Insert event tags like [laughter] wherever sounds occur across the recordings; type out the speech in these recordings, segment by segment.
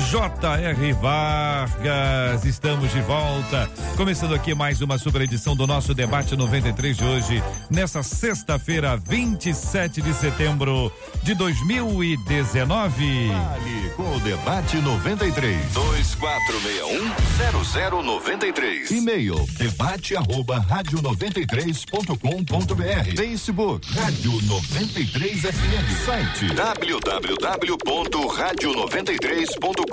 J.R. Vargas. Estamos de volta. Começando aqui mais uma super edição do nosso debate 93 de hoje, nessa sexta-feira, 27 de setembro de 2019. Vale com o debate 93. 2461-0093. E-mail debate arroba rádio 93.com.br. Facebook Rádio 93 FM. Site www.radio93.com.br.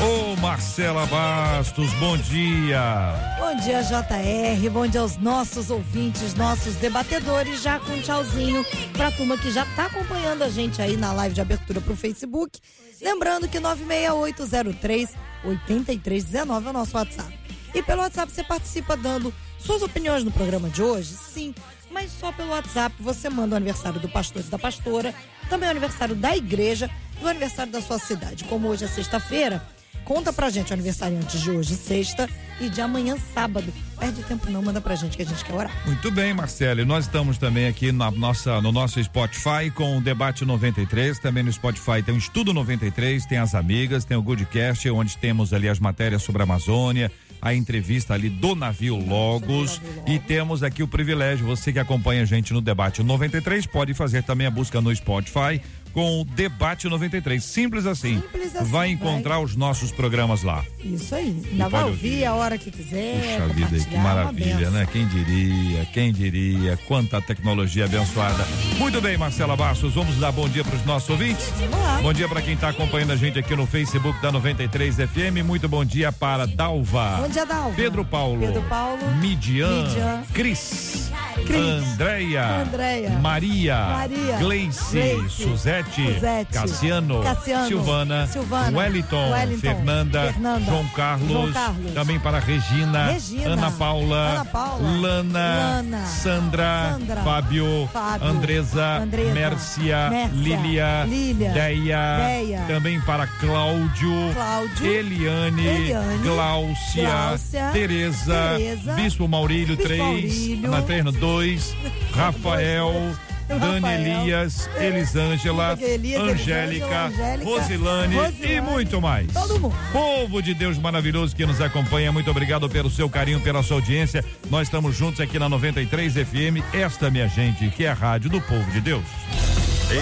Ô Marcela Bastos, bom dia. Bom dia, JR. Bom dia aos nossos ouvintes, nossos debatedores. Já com um tchauzinho pra turma que já tá acompanhando a gente aí na live de abertura pro Facebook. Lembrando que 96803 8319 é o nosso WhatsApp. E pelo WhatsApp você participa dando suas opiniões no programa de hoje? Sim, mas só pelo WhatsApp você manda o aniversário do pastor e da pastora, também o aniversário da igreja e o aniversário da sua cidade. Como hoje é sexta-feira, conta pra gente o aniversariante de hoje, sexta, e de amanhã, sábado. Perde tempo não, manda pra gente que a gente quer orar. Muito bem, Marcelo. E nós estamos também aqui na nossa, no nosso Spotify com o Debate 93. Também no Spotify tem o Estudo 93, tem as amigas, tem o Goodcast, onde temos ali as matérias sobre a Amazônia, a entrevista ali do navio Logos. E temos aqui o privilégio, você que acompanha a gente no Debate 93, pode fazer também a busca no Spotify com o Debate 93. Simples assim. Simples assim, vai encontrar os nossos programas lá. Isso aí. Ainda vai ouvir ouvir. a hora que quiser. Puxa vida, que compartilhar, uma maravilha, né? Quem diria, quem diria, quanta tecnologia abençoada. Muito bem, Marcela Bastos, vamos dar bom dia para os nossos ouvintes? Vamos lá. Bom dia para quem está acompanhando a gente aqui no Facebook da 93 FM. Muito bom dia para Dalva. Bom dia, Dalva. Pedro Paulo. Pedro Paulo. Midian. Midian. Cris. Cris. Andréia. Andréia. Maria. Maria. Gleice. Gleice. Suzete. Suzete. Cassiano. Cassiano. Silvana. Silvana. Wellington. Wellington. Fernanda. Fernanda. João Carlos. João Carlos. Também para Regina. Regina. Ana Paula. Ana Paula. Lana. Lana. Sandra. Sandra. Fábio. Fábio. Andresa. Andresa. Mércia. Mércia. Lília. Lília. Deia. Deia. Também para Cláudio. Cláudio. Eliane. Eliane. Gláucia. Gláucia. Tereza. Tereza. Bispo Maurílio, Bispo 3. Maurílio. Na Terno 2. Rafael. Dani Rafael. Elias, Elisângela, Elias, Angélica, Elisângela, Angélica, Rosilane, Rosilane. e muito mais. Todo mundo. Povo de Deus maravilhoso que nos acompanha, muito obrigado pelo seu carinho, pela sua audiência. Nós estamos juntos aqui na 93 FM. Esta, minha gente, que é a rádio do povo de Deus.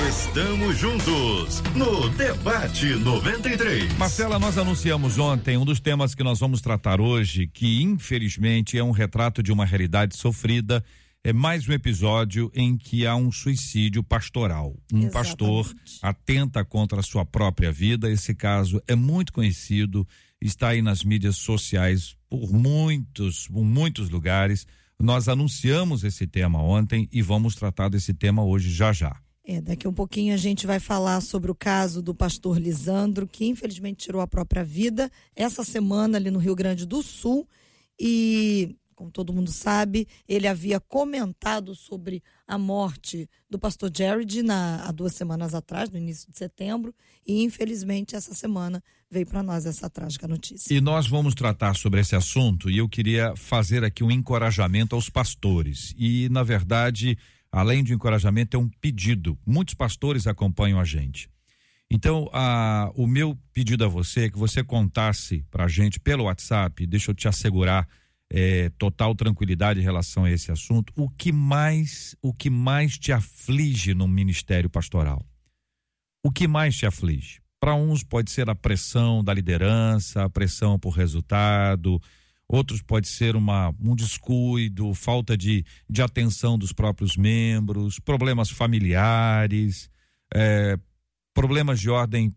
Estamos juntos no Debate 93. Marcela, nós anunciamos ontem um dos temas que nós vamos tratar hoje, que infelizmente é um retrato de uma realidade sofrida. É mais um episódio em que há um suicídio pastoral. Um Exatamente. pastor atenta contra a sua própria vida. Esse caso é muito conhecido, está aí nas mídias sociais por muitos, por muitos lugares. Nós anunciamos esse tema ontem e vamos tratar desse tema hoje já já. É, daqui um pouquinho a gente vai falar sobre o caso do pastor Lisandro, que infelizmente tirou a própria vida essa semana ali no Rio Grande do Sul. E, como todo mundo sabe, ele havia comentado sobre a morte do pastor Jared na, há duas semanas atrás, no início de setembro. E, infelizmente, essa semana veio para nós essa trágica notícia. E nós vamos tratar sobre esse assunto e eu queria fazer aqui um encorajamento aos pastores. E, na verdade, além de um encorajamento, é um pedido. Muitos pastores acompanham a gente. Então, a, o meu pedido a você é que você contasse para a gente pelo WhatsApp, deixa eu te assegurar é, total tranquilidade em relação a esse assunto, o que mais, o que mais te aflige no ministério pastoral? O que mais te aflige? Para uns pode ser a pressão da liderança, a pressão por resultado, outros pode ser uma, um descuido, falta de, de atenção dos próprios membros, problemas familiares, é, problemas de ordem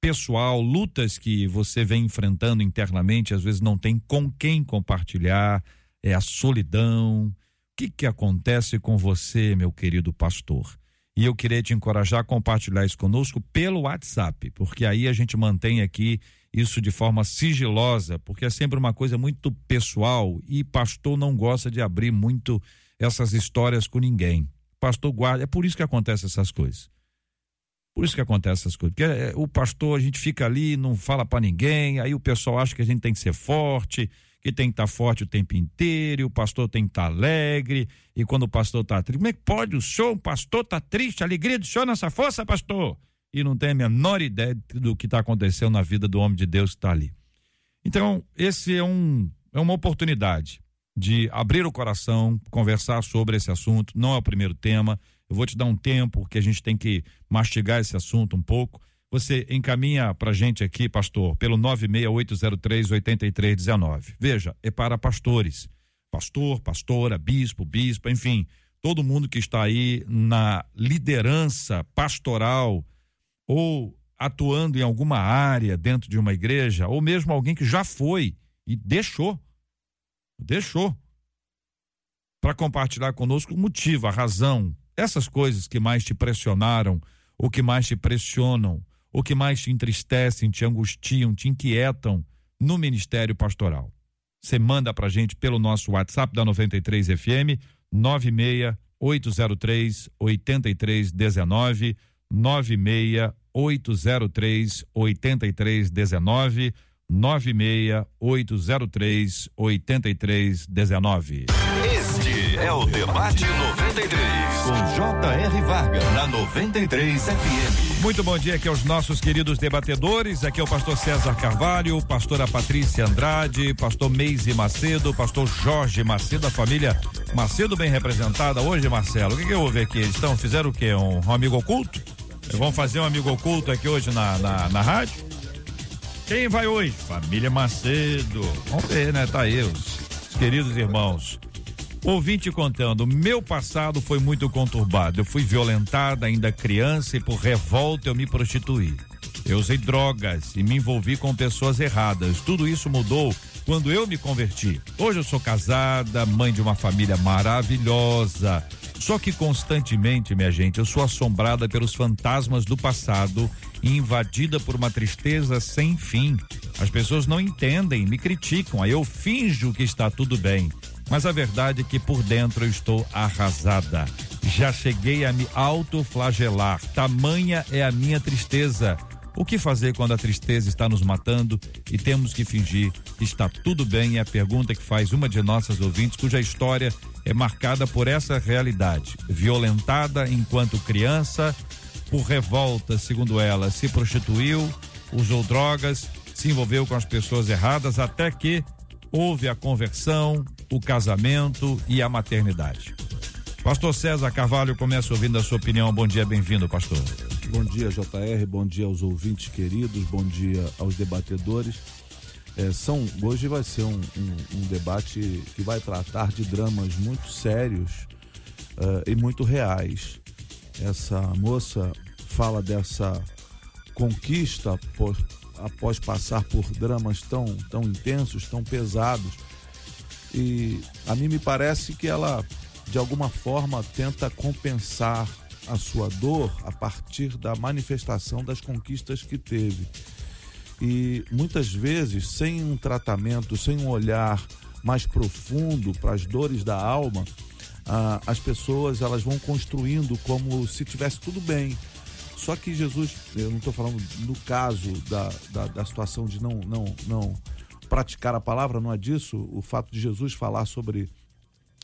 pessoal, lutas que você vem enfrentando internamente, às vezes não tem com quem compartilhar, é a solidão. O que, que acontece com você, meu querido pastor? E eu queria te encorajar a compartilhar isso conosco pelo WhatsApp, porque aí a gente mantém aqui isso de forma sigilosa, porque é sempre uma coisa muito pessoal e pastor não gosta de abrir muito essas histórias com ninguém. Pastor guarda, é por isso que acontecem essas coisas. Por isso que acontece essas coisas. Porque é, o pastor, a gente fica ali, não fala para ninguém, aí o pessoal acha que a gente tem que ser forte, que tem que estar tá forte o tempo inteiro, e o pastor tem que estar tá alegre, e quando o pastor está triste, como é que pode o senhor, o pastor está triste, a alegria do senhor nessa força, pastor? E não tem a menor ideia do que está acontecendo na vida do homem de Deus que está ali. Então, esse é um é uma oportunidade de abrir o coração, conversar sobre esse assunto, não é o primeiro tema, eu vou te dar um tempo que a gente tem que mastigar esse assunto um pouco. Você encaminha para gente aqui, pastor, pelo 968038319. Veja, é para pastores. Pastor, pastora, bispo, bispa, enfim, todo mundo que está aí na liderança pastoral ou atuando em alguma área dentro de uma igreja, ou mesmo alguém que já foi e deixou. Deixou. Para compartilhar conosco o motivo, a razão, essas coisas que mais te pressionaram, ou que mais te pressionam, ou que mais te entristecem, te angustiam, te inquietam no ministério pastoral. Você manda pra gente pelo nosso WhatsApp da 93 FM 96803 8319 96803 8319 96803 8319. Este é o debate 93 com J.R. Varga, na 93 FM. Muito bom dia aqui aos nossos queridos debatedores. Aqui é o pastor César Carvalho, pastora Patrícia Andrade, pastor Meise Macedo, pastor Jorge Macedo, a família Macedo bem representada hoje, Marcelo. O que, que houve aqui? Eles estão, fizeram o quê? Um, um amigo oculto? Vão fazer um amigo oculto aqui hoje na, na, na rádio? Quem vai hoje? Família Macedo. Vamos ver, né? Tá aí os, os queridos irmãos. Ouvinte contando, meu passado foi muito conturbado. Eu fui violentada ainda criança e por revolta eu me prostituí. Eu usei drogas e me envolvi com pessoas erradas. Tudo isso mudou quando eu me converti. Hoje eu sou casada, mãe de uma família maravilhosa. Só que constantemente, minha gente, eu sou assombrada pelos fantasmas do passado e invadida por uma tristeza sem fim. As pessoas não entendem, me criticam, aí eu finjo que está tudo bem mas a verdade é que por dentro eu estou arrasada. Já cheguei a me autoflagelar. Tamanha é a minha tristeza. O que fazer quando a tristeza está nos matando e temos que fingir que está tudo bem? É a pergunta que faz uma de nossas ouvintes, cuja história é marcada por essa realidade. Violentada enquanto criança, por revolta, segundo ela, se prostituiu, usou drogas, se envolveu com as pessoas erradas, até que houve a conversão, o casamento e a maternidade. Pastor César Carvalho, começa ouvindo a sua opinião. Bom dia, bem-vindo, pastor. Bom dia, JR, bom dia aos ouvintes queridos, bom dia aos debatedores. É, são, hoje vai ser um, um, um, debate que vai tratar de dramas muito sérios uh, e muito reais. Essa moça fala dessa conquista por, após passar por dramas tão, tão intensos, tão pesados. E a mim me parece que ela, de alguma forma, tenta compensar a sua dor a partir da manifestação das conquistas que teve. E muitas vezes, sem um tratamento, sem um olhar mais profundo para as dores da alma, ah, as pessoas elas vão construindo como se tivesse tudo bem, só que Jesus, eu não estou falando no caso da, da, da, situação de não, não, não praticar a palavra, não é disso, o fato de Jesus falar sobre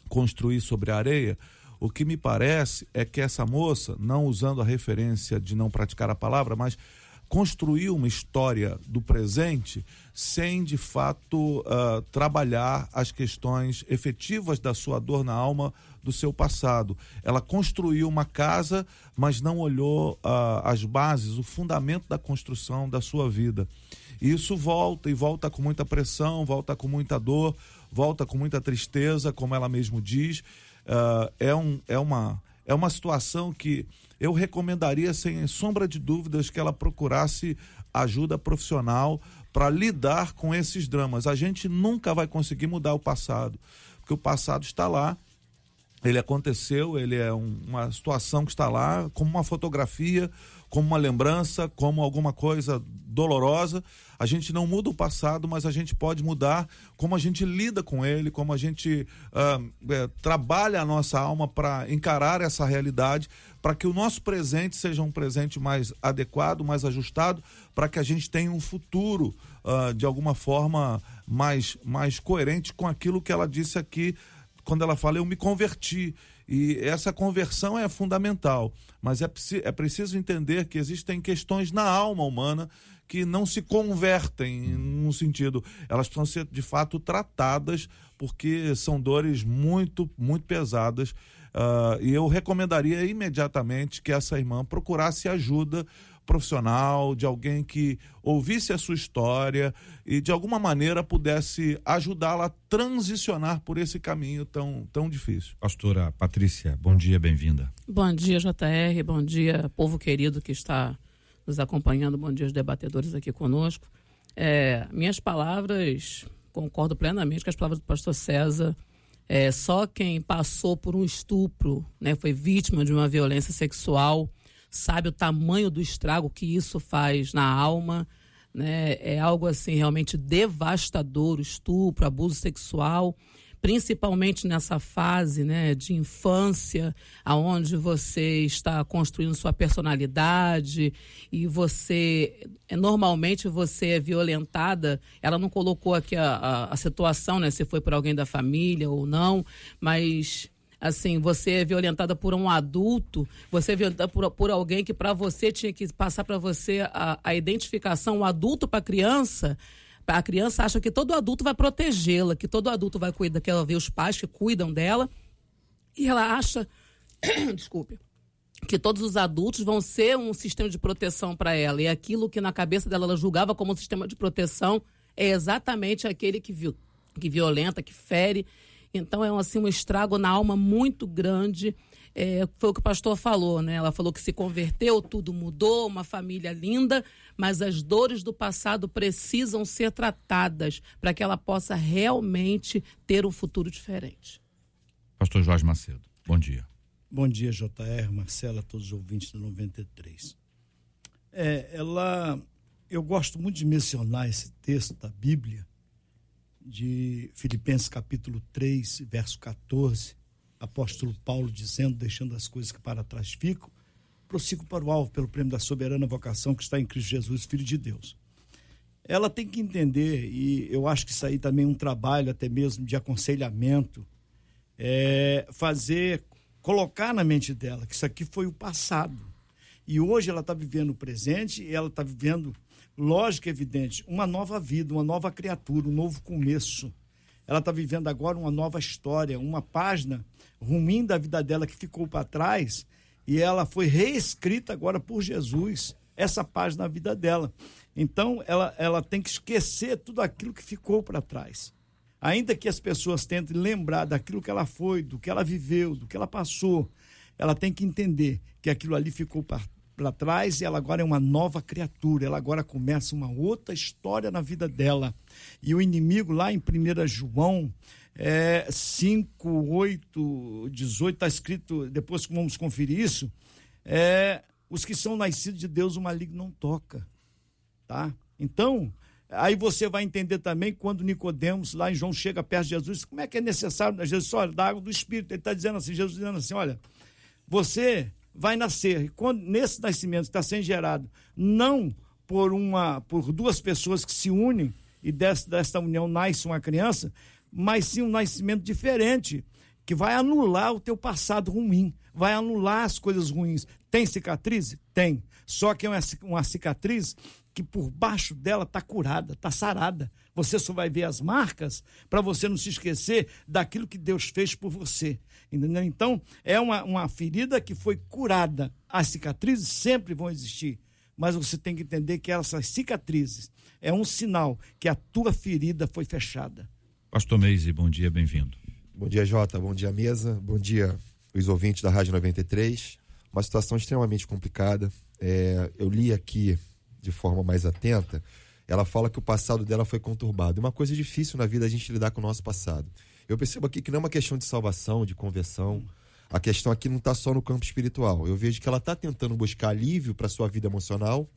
construir sobre a areia. O que me parece é que essa moça, não usando a referência de não praticar a palavra, mas construiu uma história do presente sem de fato uh, trabalhar as questões efetivas da sua dor na alma do seu passado. Ela construiu uma casa, mas não olhou uh, as bases, o fundamento da construção da sua vida. E isso volta e volta com muita pressão, volta com muita dor, volta com muita tristeza, como ela mesmo diz. Uh, é, um, é, uma, é uma situação que eu recomendaria, sem sombra de dúvidas, que ela procurasse ajuda profissional para lidar com esses dramas. A gente nunca vai conseguir mudar o passado, porque o passado está lá ele aconteceu, ele é um, uma situação que está lá como uma fotografia, como uma lembrança, como alguma coisa dolorosa. A gente não muda o passado, mas a gente pode mudar como a gente lida com ele, como a gente uh, é, trabalha a nossa alma para encarar essa realidade, para que o nosso presente seja um presente mais adequado, mais ajustado, para que a gente tenha um futuro uh, de alguma forma mais, mais coerente com aquilo que ela disse aqui quando ela fala eu me converti. E essa conversão é fundamental, mas é, é preciso entender que existem questões na alma humana que não se convertem num sentido, elas precisam ser de fato tratadas porque são dores muito, muito pesadas. Uh, e eu recomendaria imediatamente que essa irmã procurasse ajuda profissional, de alguém que ouvisse a sua história e de alguma maneira pudesse ajudá-la a transicionar por esse caminho tão, tão difícil. Pastora Patrícia, bom dia, bem-vinda. Bom dia, JR, bom dia, povo querido que está nos acompanhando, bom dia, os debatedores aqui conosco. É, minhas palavras, concordo plenamente com as palavras do pastor César. É, só quem passou por um estupro, né, foi vítima de uma violência sexual, sabe o tamanho do estrago que isso faz na alma. Né? É algo assim realmente devastador, estupro, abuso sexual, principalmente nessa fase né, de infância, aonde você está construindo sua personalidade e você normalmente você é violentada. Ela não colocou aqui a, a, a situação, né, se foi por alguém da família ou não, mas assim, você é violentada por um adulto, você é violentada por, por alguém que para você tinha que passar para você a, a identificação, o adulto para criança, a criança acha que todo adulto vai protegê-la, que todo adulto vai cuidar, que ela vê os pais que cuidam dela, e ela acha, [coughs] desculpe, que todos os adultos vão ser um sistema de proteção para ela. E aquilo que na cabeça dela ela julgava como um sistema de proteção é exatamente aquele que, viu, que violenta, que fere então é um, assim, um estrago na alma muito grande. É, foi o que o pastor falou, né? Ela falou que se converteu, tudo mudou, uma família linda, mas as dores do passado precisam ser tratadas para que ela possa realmente ter um futuro diferente. Pastor Jorge Macedo, bom dia. Bom dia, JR, Marcela, todos os ouvintes do 93. É, ela, eu gosto muito de mencionar esse texto da Bíblia, de Filipenses capítulo 3, verso 14, apóstolo Paulo dizendo, deixando as coisas que para trás ficam, prossigo para o alvo pelo prêmio da soberana vocação que está em Cristo Jesus, Filho de Deus. Ela tem que entender, e eu acho que isso aí também é um trabalho até mesmo de aconselhamento, é fazer, colocar na mente dela que isso aqui foi o passado. E hoje ela está vivendo o presente, e ela está vivendo lógico evidente, uma nova vida, uma nova criatura, um novo começo. Ela está vivendo agora uma nova história, uma página ruim da vida dela que ficou para trás e ela foi reescrita agora por Jesus, essa página da vida dela. Então, ela, ela tem que esquecer tudo aquilo que ficou para trás. Ainda que as pessoas tentem lembrar daquilo que ela foi, do que ela viveu, do que ela passou, ela tem que entender que aquilo ali ficou para trás e ela agora é uma nova criatura, ela agora começa uma outra história na vida dela. E o inimigo, lá em 1 João é, 5, 8, 18, está escrito, depois que vamos conferir isso, é, os que são nascidos de Deus, o maligno não toca. Tá? Então, aí você vai entender também quando Nicodemos, lá em João, chega perto de Jesus, como é que é necessário, Jesus, olha, da água do Espírito, ele está dizendo assim, Jesus dizendo assim, olha, você vai nascer. E quando nesse nascimento está sendo gerado, não por uma por duas pessoas que se unem e desta, desta união nasce uma criança, mas sim um nascimento diferente, que vai anular o teu passado ruim, vai anular as coisas ruins. Tem cicatriz? Tem. Só que é uma, uma cicatriz que por baixo dela está curada, está sarada. Você só vai ver as marcas para você não se esquecer daquilo que Deus fez por você. Entendeu? Então, é uma, uma ferida que foi curada. As cicatrizes sempre vão existir. Mas você tem que entender que essas cicatrizes é um sinal que a tua ferida foi fechada. Pastor Meise, bom dia, bem-vindo. Bom dia, Jota. Bom dia, mesa. Bom dia, os ouvintes da Rádio 93. Uma situação extremamente complicada. É, eu li aqui de forma mais atenta. Ela fala que o passado dela foi conturbado. Uma coisa difícil na vida é a gente lidar com o nosso passado. Eu percebo aqui que não é uma questão de salvação, de conversão. A questão aqui não está só no campo espiritual. Eu vejo que ela está tentando buscar alívio para sua vida emocional,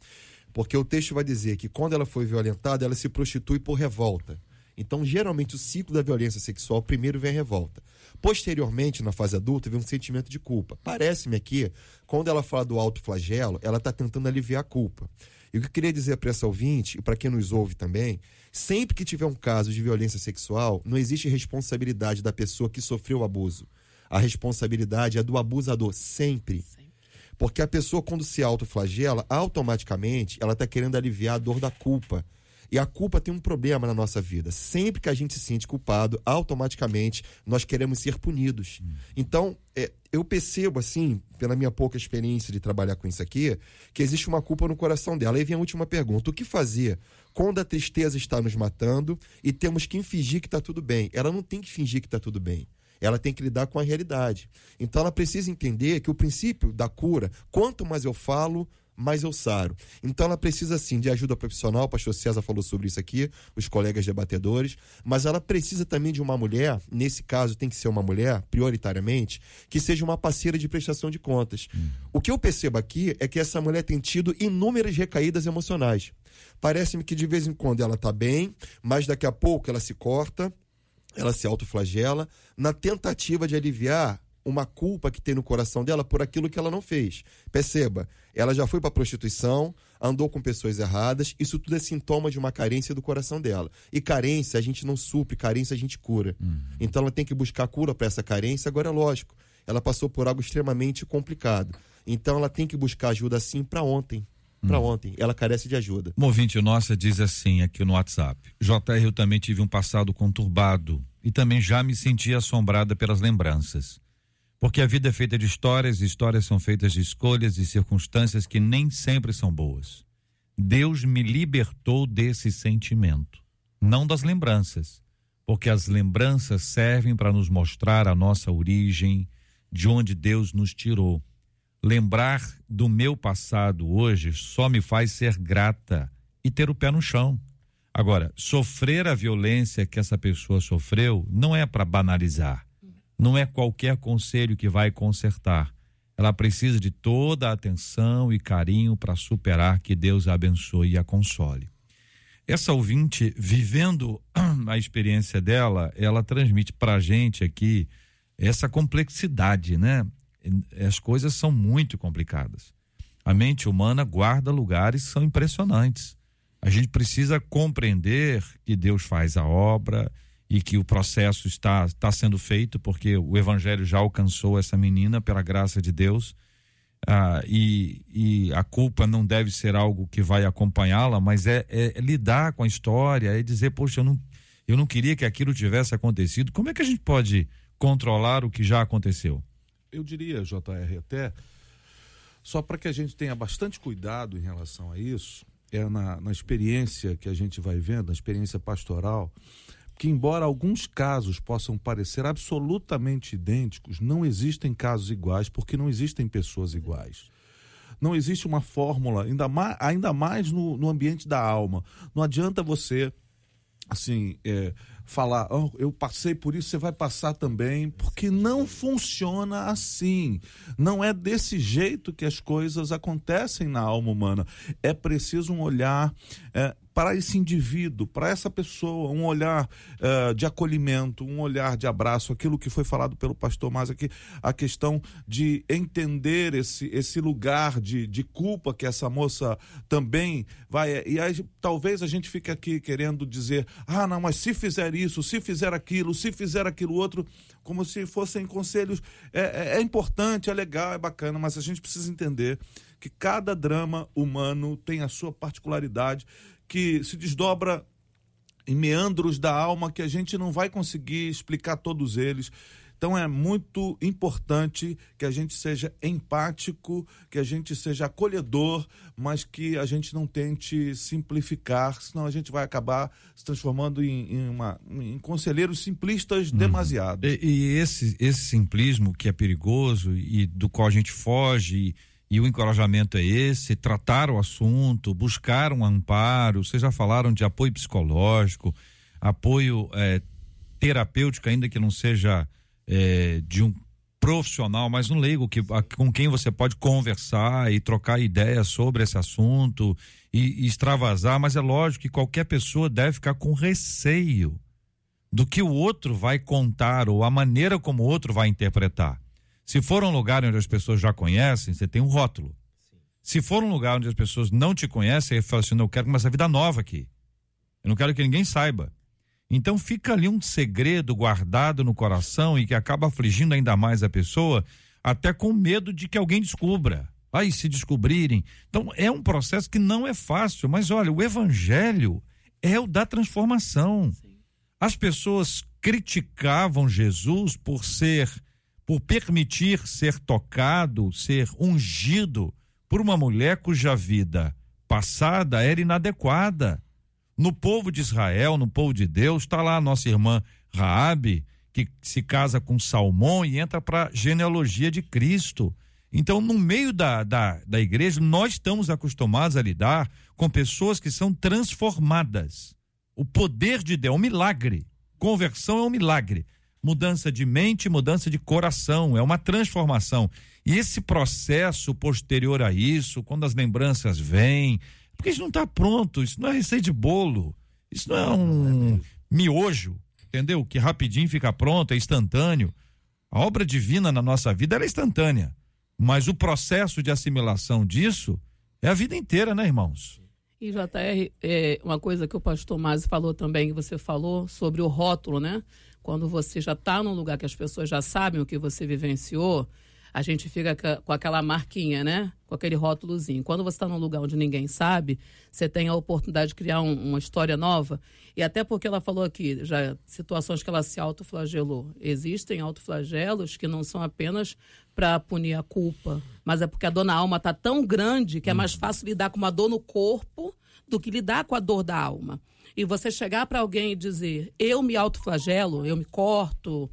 porque o texto vai dizer que quando ela foi violentada, ela se prostitui por revolta. Então, geralmente, o ciclo da violência sexual primeiro vem a revolta. Posteriormente, na fase adulta, vem um sentimento de culpa. Parece-me aqui, quando ela fala do alto flagelo, ela está tentando aliviar a culpa. E o que eu queria dizer para essa ouvinte, e para quem nos ouve também, sempre que tiver um caso de violência sexual, não existe responsabilidade da pessoa que sofreu o abuso. A responsabilidade é do abusador, sempre. Porque a pessoa, quando se autoflagela, automaticamente ela está querendo aliviar a dor da culpa. E a culpa tem um problema na nossa vida. Sempre que a gente se sente culpado, automaticamente nós queremos ser punidos. Hum. Então, é, eu percebo, assim, pela minha pouca experiência de trabalhar com isso aqui, que existe uma culpa no coração dela. Aí vem a última pergunta: o que fazer quando a tristeza está nos matando e temos que fingir que está tudo bem? Ela não tem que fingir que está tudo bem ela tem que lidar com a realidade. Então ela precisa entender que o princípio da cura, quanto mais eu falo, mais eu saro. Então ela precisa sim de ajuda profissional, o pastor César falou sobre isso aqui, os colegas debatedores, mas ela precisa também de uma mulher, nesse caso tem que ser uma mulher, prioritariamente, que seja uma parceira de prestação de contas. Hum. O que eu percebo aqui é que essa mulher tem tido inúmeras recaídas emocionais. Parece-me que de vez em quando ela está bem, mas daqui a pouco ela se corta, ela se autoflagela, na tentativa de aliviar uma culpa que tem no coração dela por aquilo que ela não fez. Perceba, ela já foi para prostituição, andou com pessoas erradas, isso tudo é sintoma de uma carência do coração dela. E carência a gente não supre, carência a gente cura. Uhum. Então ela tem que buscar cura para essa carência. Agora é lógico, ela passou por algo extremamente complicado. Então ela tem que buscar ajuda assim para ontem. Para uhum. ontem, ela carece de ajuda. Um ouvinte nossa diz assim aqui no WhatsApp: JR, eu também tive um passado conturbado e também já me senti assombrada pelas lembranças. Porque a vida é feita de histórias, e histórias são feitas de escolhas e circunstâncias que nem sempre são boas. Deus me libertou desse sentimento, não das lembranças, porque as lembranças servem para nos mostrar a nossa origem, de onde Deus nos tirou. Lembrar do meu passado hoje só me faz ser grata e ter o pé no chão. Agora, sofrer a violência que essa pessoa sofreu não é para banalizar não é qualquer conselho que vai consertar. Ela precisa de toda a atenção e carinho para superar. Que Deus a abençoe e a console. Essa ouvinte, vivendo [clears throat] a experiência dela, ela transmite para a gente aqui essa complexidade, né? As coisas são muito complicadas. A mente humana guarda lugares que são impressionantes. A gente precisa compreender que Deus faz a obra, e que o processo está, está sendo feito, porque o evangelho já alcançou essa menina pela graça de Deus. Ah, e, e a culpa não deve ser algo que vai acompanhá-la, mas é, é, lidar com a história, é dizer, poxa, eu não, eu não queria que aquilo tivesse acontecido. Como é que a gente pode controlar o que já aconteceu? Eu diria, JR, até, só para que a gente tenha bastante cuidado em relação a isso, é na, na experiência que a gente vai vendo, na experiência pastoral, que, embora alguns casos possam parecer absolutamente idênticos, não existem casos iguais porque não existem pessoas iguais. Não existe uma fórmula, ainda mais, ainda mais no, no ambiente da alma. Não adianta você, assim, é, falar, oh, eu passei por isso, você vai passar também, porque não funciona assim. Não é desse jeito que as coisas acontecem na alma humana. É preciso um olhar é, para esse indivíduo, para essa pessoa, um olhar uh, de acolhimento, um olhar de abraço, aquilo que foi falado pelo pastor mais aqui, a questão de entender esse, esse lugar de, de culpa que essa moça também vai. E aí, talvez a gente fique aqui querendo dizer, ah, não, mas se fizer isso, se fizer aquilo, se fizer aquilo outro, como se fossem conselhos. É, é, é importante, é legal, é bacana, mas a gente precisa entender que cada drama humano tem a sua particularidade que se desdobra em meandros da alma que a gente não vai conseguir explicar todos eles. Então é muito importante que a gente seja empático, que a gente seja acolhedor, mas que a gente não tente simplificar, senão a gente vai acabar se transformando em, em, uma, em conselheiros simplistas uhum. demasiado. E, e, esse, esse simplismo que é perigoso e do qual a gente foge. E e o encorajamento é esse: tratar o assunto, buscar um amparo. Vocês já falaram de apoio psicológico, apoio é, terapêutica, ainda que não seja é, de um profissional, mas um leigo que, a, com quem você pode conversar e trocar ideias sobre esse assunto e, e extravasar, mas é lógico que qualquer pessoa deve ficar com receio do que o outro vai contar ou a maneira como o outro vai interpretar. Se for um lugar onde as pessoas já conhecem, você tem um rótulo. Se for um lugar onde as pessoas não te conhecem, você fala assim: eu quero começar a vida nova aqui. Eu não quero que ninguém saiba. Então fica ali um segredo guardado no coração e que acaba afligindo ainda mais a pessoa, até com medo de que alguém descubra. Aí se descobrirem. Então é um processo que não é fácil, mas olha, o evangelho é o da transformação. Sim. As pessoas criticavam Jesus por ser por permitir ser tocado, ser ungido por uma mulher cuja vida passada era inadequada. No povo de Israel, no povo de Deus, está lá a nossa irmã Raabe, que se casa com Salmão e entra para a genealogia de Cristo. Então, no meio da, da, da igreja, nós estamos acostumados a lidar com pessoas que são transformadas. O poder de Deus é um milagre. Conversão é um milagre. Mudança de mente, mudança de coração, é uma transformação. E esse processo posterior a isso, quando as lembranças vêm, porque isso não está pronto, isso não é receita de bolo, isso não é um miojo, entendeu? Que rapidinho fica pronto, é instantâneo. A obra divina na nossa vida é instantânea, mas o processo de assimilação disso é a vida inteira, né, irmãos? E JR, é uma coisa que o pastor Masi falou também, você falou sobre o rótulo, né? Quando você já está num lugar que as pessoas já sabem o que você vivenciou, a gente fica com aquela marquinha, né? Com aquele rótulozinho. Quando você está num lugar onde ninguém sabe, você tem a oportunidade de criar um, uma história nova. E até porque ela falou aqui, já situações que ela se autoflagelou. Existem autoflagelos que não são apenas para punir a culpa, mas é porque a dor na alma está tão grande que é mais fácil lidar com uma dor no corpo do que lidar com a dor da alma. E você chegar para alguém e dizer, eu me autoflagelo, eu me corto,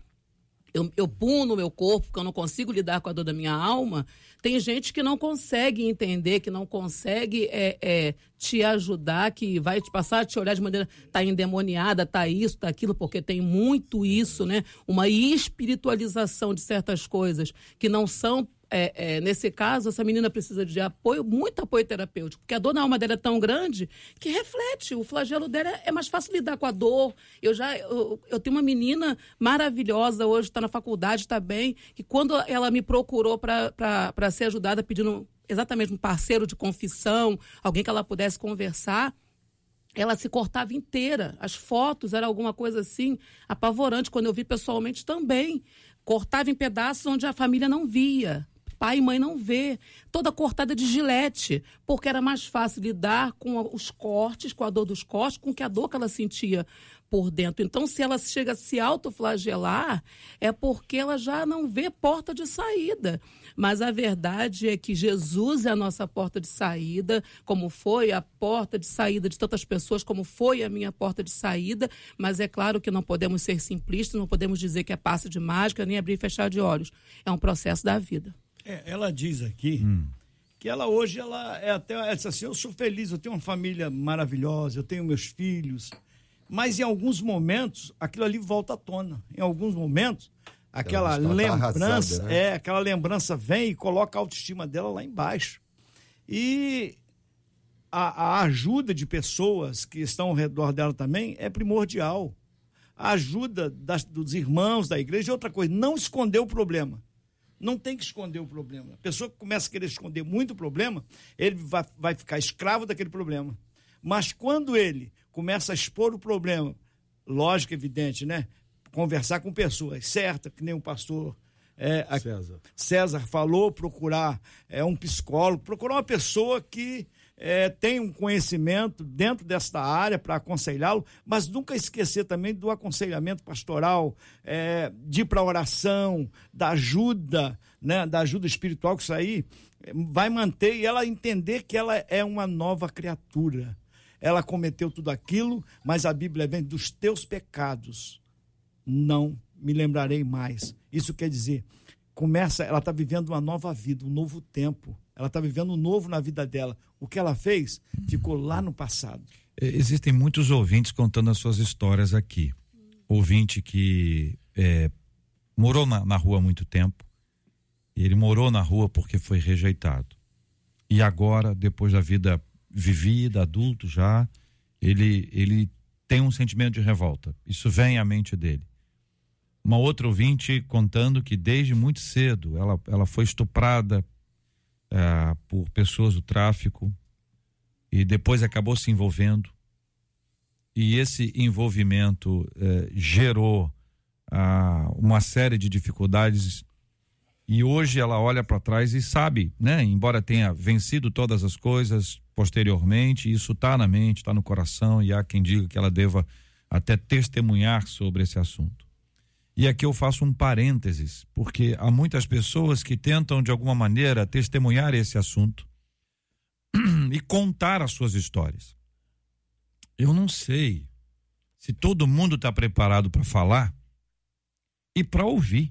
eu, eu puno o meu corpo porque eu não consigo lidar com a dor da minha alma, tem gente que não consegue entender, que não consegue é, é, te ajudar, que vai te passar a te olhar de maneira, tá endemoniada, tá isso, tá aquilo, porque tem muito isso, né? Uma espiritualização de certas coisas que não são é, é, nesse caso, essa menina precisa de apoio, muito apoio terapêutico, porque a dor na alma dela é tão grande que reflete. O flagelo dela é mais fácil lidar com a dor. Eu já eu, eu tenho uma menina maravilhosa hoje, está na faculdade, está bem, que quando ela me procurou para ser ajudada, pedindo exatamente um parceiro de confissão, alguém que ela pudesse conversar ela se cortava inteira. As fotos era alguma coisa assim apavorante. Quando eu vi pessoalmente também. Cortava em pedaços onde a família não via pai e mãe não vê. Toda cortada de gilete, porque era mais fácil lidar com os cortes, com a dor dos cortes, com que a dor que ela sentia por dentro. Então, se ela chega a se autoflagelar, é porque ela já não vê porta de saída. Mas a verdade é que Jesus é a nossa porta de saída, como foi a porta de saída de tantas pessoas, como foi a minha porta de saída. Mas é claro que não podemos ser simplistas, não podemos dizer que é passe de mágica, nem abrir e fechar de olhos. É um processo da vida. É, ela diz aqui hum. que ela hoje ela é até ela diz assim, eu sou feliz, eu tenho uma família maravilhosa, eu tenho meus filhos, mas em alguns momentos aquilo ali volta à tona. Em alguns momentos aquela lembrança, tá arrasada, né? é, aquela lembrança vem e coloca a autoestima dela lá embaixo. E a, a ajuda de pessoas que estão ao redor dela também é primordial. A ajuda das, dos irmãos da igreja é outra coisa, não esconder o problema não tem que esconder o problema. A pessoa que começa a querer esconder muito o problema, ele vai, vai ficar escravo daquele problema. Mas quando ele começa a expor o problema, lógico, evidente, né? Conversar com pessoas certas, que nem o pastor é, César. César falou, procurar é, um psicólogo, procurar uma pessoa que é, tem um conhecimento dentro desta área para aconselhá-lo, mas nunca esquecer também do aconselhamento pastoral, é, de ir para oração, da ajuda, né, da ajuda espiritual, que isso aí vai manter e ela entender que ela é uma nova criatura. Ela cometeu tudo aquilo, mas a Bíblia vem dos teus pecados. Não me lembrarei mais. Isso quer dizer, começa, ela está vivendo uma nova vida, um novo tempo. Ela está vivendo um novo na vida dela. O que ela fez ficou lá no passado. Existem muitos ouvintes contando as suas histórias aqui. ouvinte que é, morou na, na rua há muito tempo. Ele morou na rua porque foi rejeitado. E agora, depois da vida vivida, adulto já, ele, ele tem um sentimento de revolta. Isso vem à mente dele. Uma outra ouvinte contando que desde muito cedo ela, ela foi estuprada é, por pessoas do tráfico e depois acabou se envolvendo. E esse envolvimento é, gerou ah, uma série de dificuldades e hoje ela olha para trás e sabe, né? Embora tenha vencido todas as coisas posteriormente, isso está na mente, está no coração e há quem diga que ela deva até testemunhar sobre esse assunto. E aqui eu faço um parênteses, porque há muitas pessoas que tentam de alguma maneira testemunhar esse assunto [clears throat] e contar as suas histórias. Eu não sei se todo mundo está preparado para falar e para ouvir.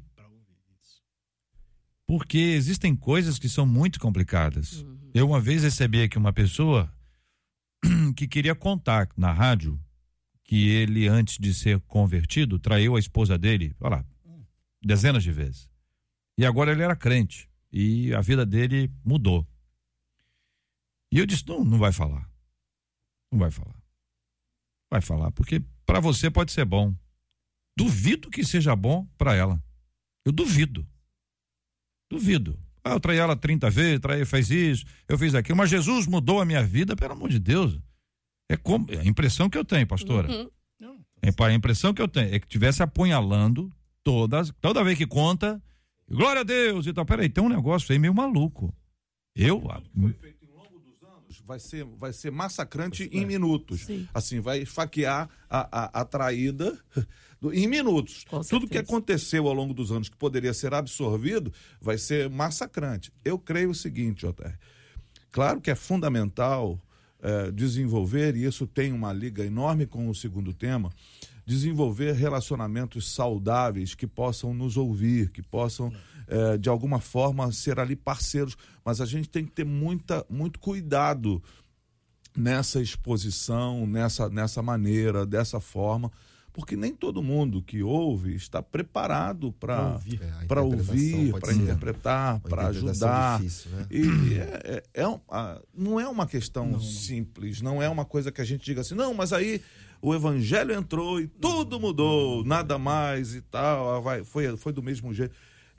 Porque existem coisas que são muito complicadas. Uhum. Eu uma vez recebi aqui uma pessoa [clears throat] que queria contar na rádio que ele, antes de ser convertido, traiu a esposa dele, olha lá, dezenas de vezes. E agora ele era crente. E a vida dele mudou. E eu disse: não, não vai falar. Não vai falar. Vai falar, porque para você pode ser bom. Duvido que seja bom para ela. Eu duvido. Duvido. Ah, eu traí ela 30 vezes, traí, fez isso, eu fiz aquilo, mas Jesus mudou a minha vida, pelo amor de Deus. É como, é a impressão que eu tenho, pastora. Uhum. É, a impressão que eu tenho é que tivesse apunhalando todas, toda vez que conta, glória a Deus e tal. Peraí, tem um negócio aí meio maluco. Eu. Foi feito vai ser, vai ser massacrante em minutos. Sim. Assim, vai esfaquear a, a, a traída em minutos. Tudo que aconteceu ao longo dos anos que poderia ser absorvido vai ser massacrante. Eu creio o seguinte, JR. Claro que é fundamental é, desenvolver, e isso tem uma liga enorme com o segundo tema, desenvolver relacionamentos saudáveis que possam nos ouvir, que possam, é, de alguma forma, ser ali parceiros. Mas a gente tem que ter muita, muito cuidado nessa exposição, nessa, nessa maneira, dessa forma porque nem todo mundo que ouve está preparado para ouvir, é, para ouvir, para interpretar, para ajudar. Difícil, né? E é, é, é um, não é uma questão não, simples, não é uma coisa que a gente diga assim, não, mas aí o evangelho entrou e tudo mudou, nada mais e tal, vai, foi, foi do mesmo jeito.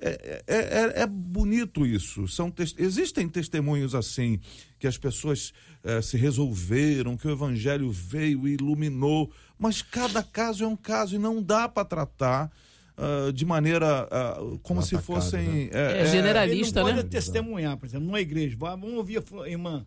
É, é, é, é, bonito isso. São existem testemunhos assim, que as pessoas é, se resolveram, que o evangelho veio e iluminou, mas cada caso é um caso e não dá para tratar. Uh, de maneira uh, como se atacado, fossem. Né? É, é, generalista, ele não né? pode testemunhar, por exemplo, numa igreja. Vamos ouvir a irmã.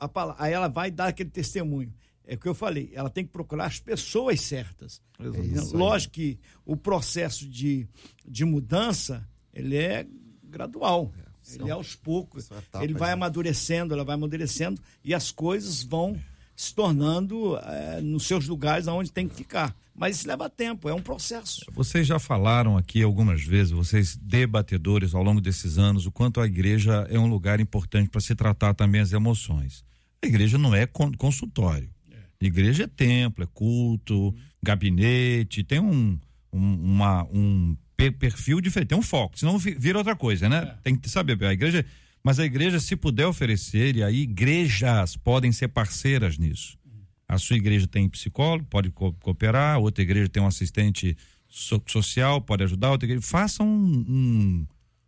A palavra, aí ela vai dar aquele testemunho. É o que eu falei, ela tem que procurar as pessoas certas. É Lógico que o processo de, de mudança ele é gradual. É, ele é aos poucos. Etapa, ele vai né? amadurecendo, ela vai amadurecendo e as coisas vão se tornando é, nos seus lugares aonde tem que ficar. Mas isso leva tempo, é um processo. Vocês já falaram aqui algumas vezes, vocês debatedores ao longo desses anos, o quanto a igreja é um lugar importante para se tratar também as emoções. A igreja não é consultório. É. Igreja é templo, é culto, hum. gabinete, tem um, um, uma, um perfil diferente, tem um foco, senão vira outra coisa, né? É. Tem que saber, a igreja, mas a igreja se puder oferecer, e aí igrejas podem ser parceiras nisso. A sua igreja tem psicólogo, pode co cooperar, outra igreja tem um assistente so social, pode ajudar, outra igreja, faça um, um,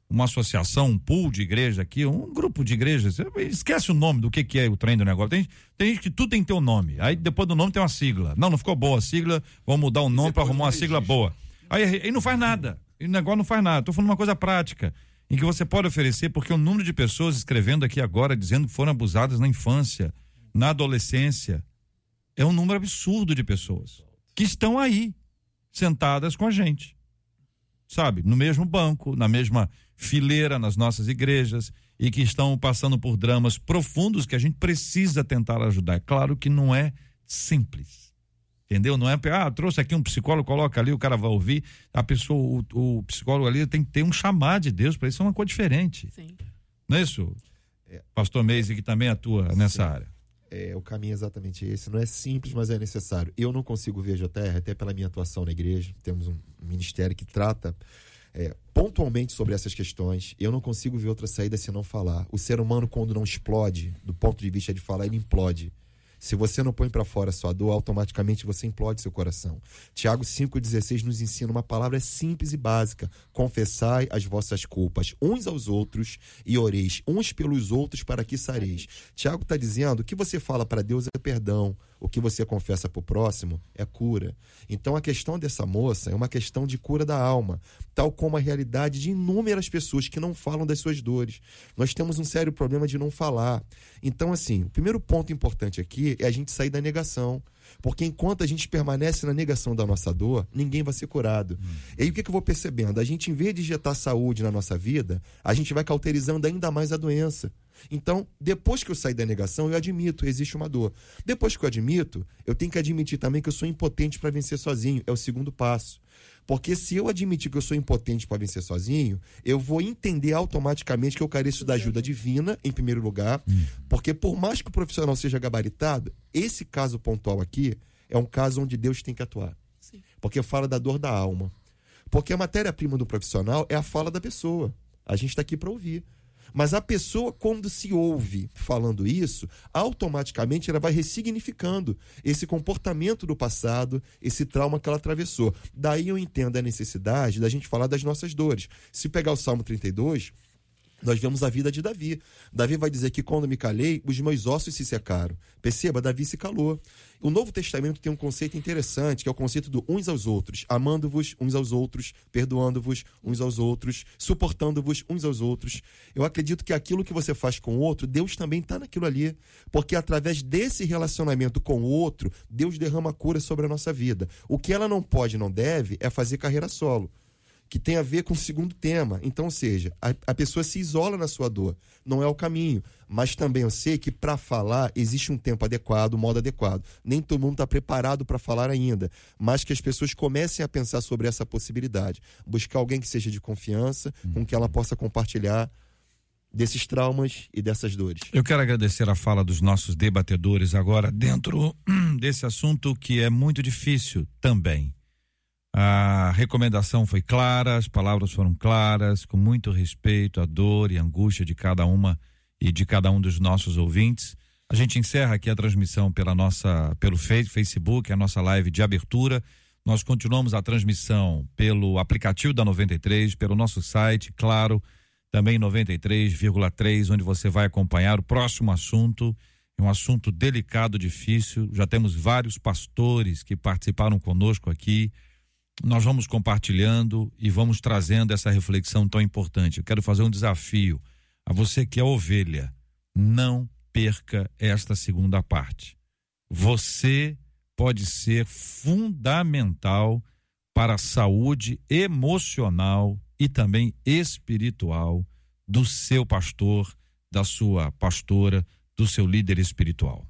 uma associação, um pool de igreja aqui, um grupo de igrejas, esquece o nome do que, que é o trem do negócio, tem, tem gente que tudo tem que ter um nome, aí depois do nome tem uma sigla, não, não ficou boa a sigla, vamos mudar o nome para arrumar uma sigla boa. Aí, aí não faz nada. O negócio não faz nada. Estou falando uma coisa prática, em que você pode oferecer, porque o número de pessoas escrevendo aqui agora, dizendo que foram abusadas na infância, na adolescência, é um número absurdo de pessoas que estão aí, sentadas com a gente. Sabe? No mesmo banco, na mesma fileira nas nossas igrejas e que estão passando por dramas profundos que a gente precisa tentar ajudar. É claro que não é simples Entendeu? Não é, ah, trouxe aqui um psicólogo, coloca ali, o cara vai ouvir. A pessoa, o, o psicólogo ali tem que ter um chamado de Deus para isso, é uma coisa diferente. Sim. Não é isso? É. Pastor Meise, que também atua nessa Sim. área. é, o caminho é exatamente esse. Não é simples, mas é necessário. Eu não consigo ver JR, até pela minha atuação na igreja. Temos um ministério que trata é, pontualmente sobre essas questões. Eu não consigo ver outra saída se não falar. O ser humano, quando não explode, do ponto de vista de falar, ele implode. Se você não põe para fora sua dor, automaticamente você implode seu coração. Tiago 5,16 nos ensina uma palavra simples e básica: confessai as vossas culpas uns aos outros e oreis uns pelos outros para que sareis. Tiago está dizendo: que você fala para Deus é perdão, o que você confessa para o próximo é cura. Então a questão dessa moça é uma questão de cura da alma, tal como a realidade de inúmeras pessoas que não falam das suas dores. Nós temos um sério problema de não falar. Então, assim, o primeiro ponto importante aqui é a gente sair da negação. Porque enquanto a gente permanece na negação da nossa dor, ninguém vai ser curado. Hum. E aí o que, que eu vou percebendo? A gente, em vez de injetar saúde na nossa vida, a gente vai cauterizando ainda mais a doença. Então, depois que eu sair da negação, eu admito, existe uma dor. Depois que eu admito, eu tenho que admitir também que eu sou impotente para vencer sozinho. É o segundo passo. Porque se eu admitir que eu sou impotente para vencer sozinho, eu vou entender automaticamente que eu careço da ajuda divina, em primeiro lugar. Hum. Porque por mais que o profissional seja gabaritado, esse caso pontual aqui é um caso onde Deus tem que atuar. Sim. Porque fala da dor da alma. Porque a matéria-prima do profissional é a fala da pessoa. A gente está aqui para ouvir. Mas a pessoa, quando se ouve falando isso, automaticamente ela vai ressignificando esse comportamento do passado, esse trauma que ela atravessou. Daí eu entendo a necessidade da gente falar das nossas dores. Se pegar o Salmo 32, nós vemos a vida de Davi. Davi vai dizer que quando me calei, os meus ossos se secaram. Perceba, Davi se calou. O Novo Testamento tem um conceito interessante, que é o conceito do uns aos outros, amando-vos uns aos outros, perdoando-vos uns aos outros, suportando-vos uns aos outros. Eu acredito que aquilo que você faz com o outro, Deus também está naquilo ali. Porque através desse relacionamento com o outro, Deus derrama cura sobre a nossa vida. O que ela não pode, não deve, é fazer carreira solo que tem a ver com o segundo tema. Então, ou seja, a, a pessoa se isola na sua dor. Não é o caminho. Mas também eu sei que para falar existe um tempo adequado, um modo adequado. Nem todo mundo está preparado para falar ainda. Mas que as pessoas comecem a pensar sobre essa possibilidade. Buscar alguém que seja de confiança, com que ela possa compartilhar desses traumas e dessas dores. Eu quero agradecer a fala dos nossos debatedores agora dentro [clears throat] desse assunto que é muito difícil também a recomendação foi clara, as palavras foram claras, com muito respeito à dor e angústia de cada uma e de cada um dos nossos ouvintes. A gente encerra aqui a transmissão pela nossa, pelo Facebook, a nossa live de abertura. Nós continuamos a transmissão pelo aplicativo da 93, pelo nosso site, claro, também 93,3, onde você vai acompanhar o próximo assunto. É um assunto delicado, difícil. Já temos vários pastores que participaram conosco aqui nós vamos compartilhando e vamos trazendo essa reflexão tão importante. Eu quero fazer um desafio a você que é ovelha. Não perca esta segunda parte. Você pode ser fundamental para a saúde emocional e também espiritual do seu pastor, da sua pastora, do seu líder espiritual.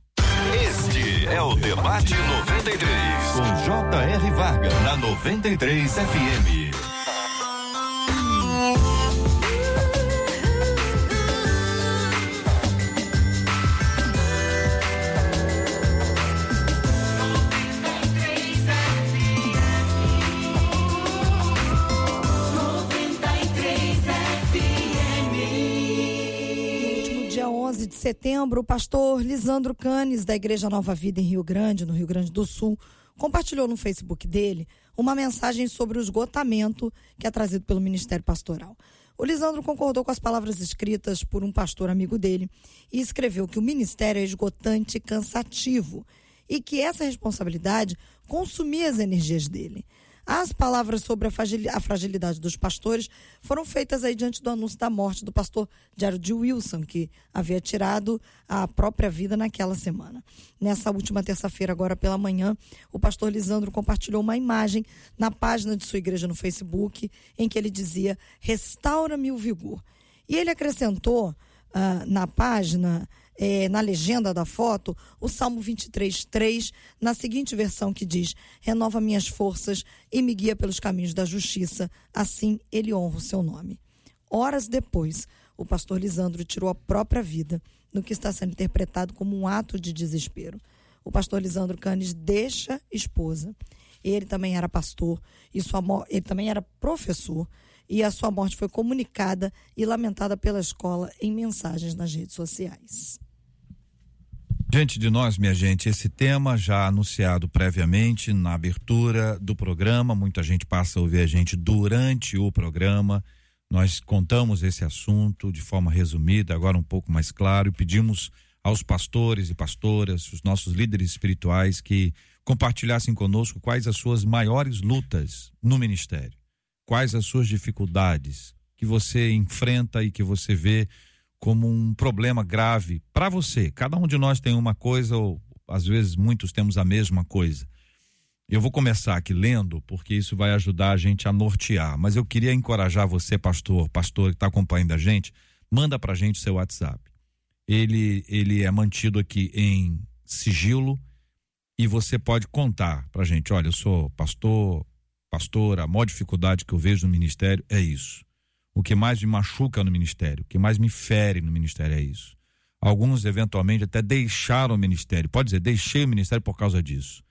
Este é o Debate 93, com J.R. Varga, na 93 FM. setembro, o pastor Lisandro Canes, da Igreja Nova Vida em Rio Grande, no Rio Grande do Sul, compartilhou no Facebook dele uma mensagem sobre o esgotamento que é trazido pelo Ministério Pastoral. O Lisandro concordou com as palavras escritas por um pastor amigo dele e escreveu que o ministério é esgotante e cansativo e que essa responsabilidade consumia as energias dele. As palavras sobre a fragilidade dos pastores foram feitas aí diante do anúncio da morte do pastor Jared Wilson, que havia tirado a própria vida naquela semana. Nessa última terça-feira, agora pela manhã, o pastor Lisandro compartilhou uma imagem na página de sua igreja no Facebook, em que ele dizia: Restaura-me o vigor. E ele acrescentou uh, na página é, na legenda da foto o Salmo 23, 3, na seguinte versão que diz: Renova minhas forças e me guia pelos caminhos da justiça, assim ele honra o seu nome. Horas depois, o pastor Lisandro tirou a própria vida, no que está sendo interpretado como um ato de desespero. O pastor Lisandro Canes deixa esposa. Ele também era pastor e sua ele também era professor e a sua morte foi comunicada e lamentada pela escola em mensagens nas redes sociais. Diante de nós, minha gente, esse tema já anunciado previamente na abertura do programa, muita gente passa a ouvir a gente durante o programa. Nós contamos esse assunto de forma resumida, agora um pouco mais claro, e pedimos aos pastores e pastoras, os nossos líderes espirituais, que compartilhassem conosco quais as suas maiores lutas no ministério, quais as suas dificuldades que você enfrenta e que você vê como um problema grave para você. Cada um de nós tem uma coisa, ou às vezes muitos temos a mesma coisa. Eu vou começar aqui lendo, porque isso vai ajudar a gente a nortear. Mas eu queria encorajar você, pastor, pastor que está acompanhando a gente, manda para a gente seu WhatsApp. Ele, ele é mantido aqui em sigilo e você pode contar para a gente. Olha, eu sou pastor, pastora, a maior dificuldade que eu vejo no ministério é isso. O que mais me machuca no ministério, o que mais me fere no ministério é isso. Alguns, eventualmente, até deixaram o ministério. Pode dizer, deixei o ministério por causa disso.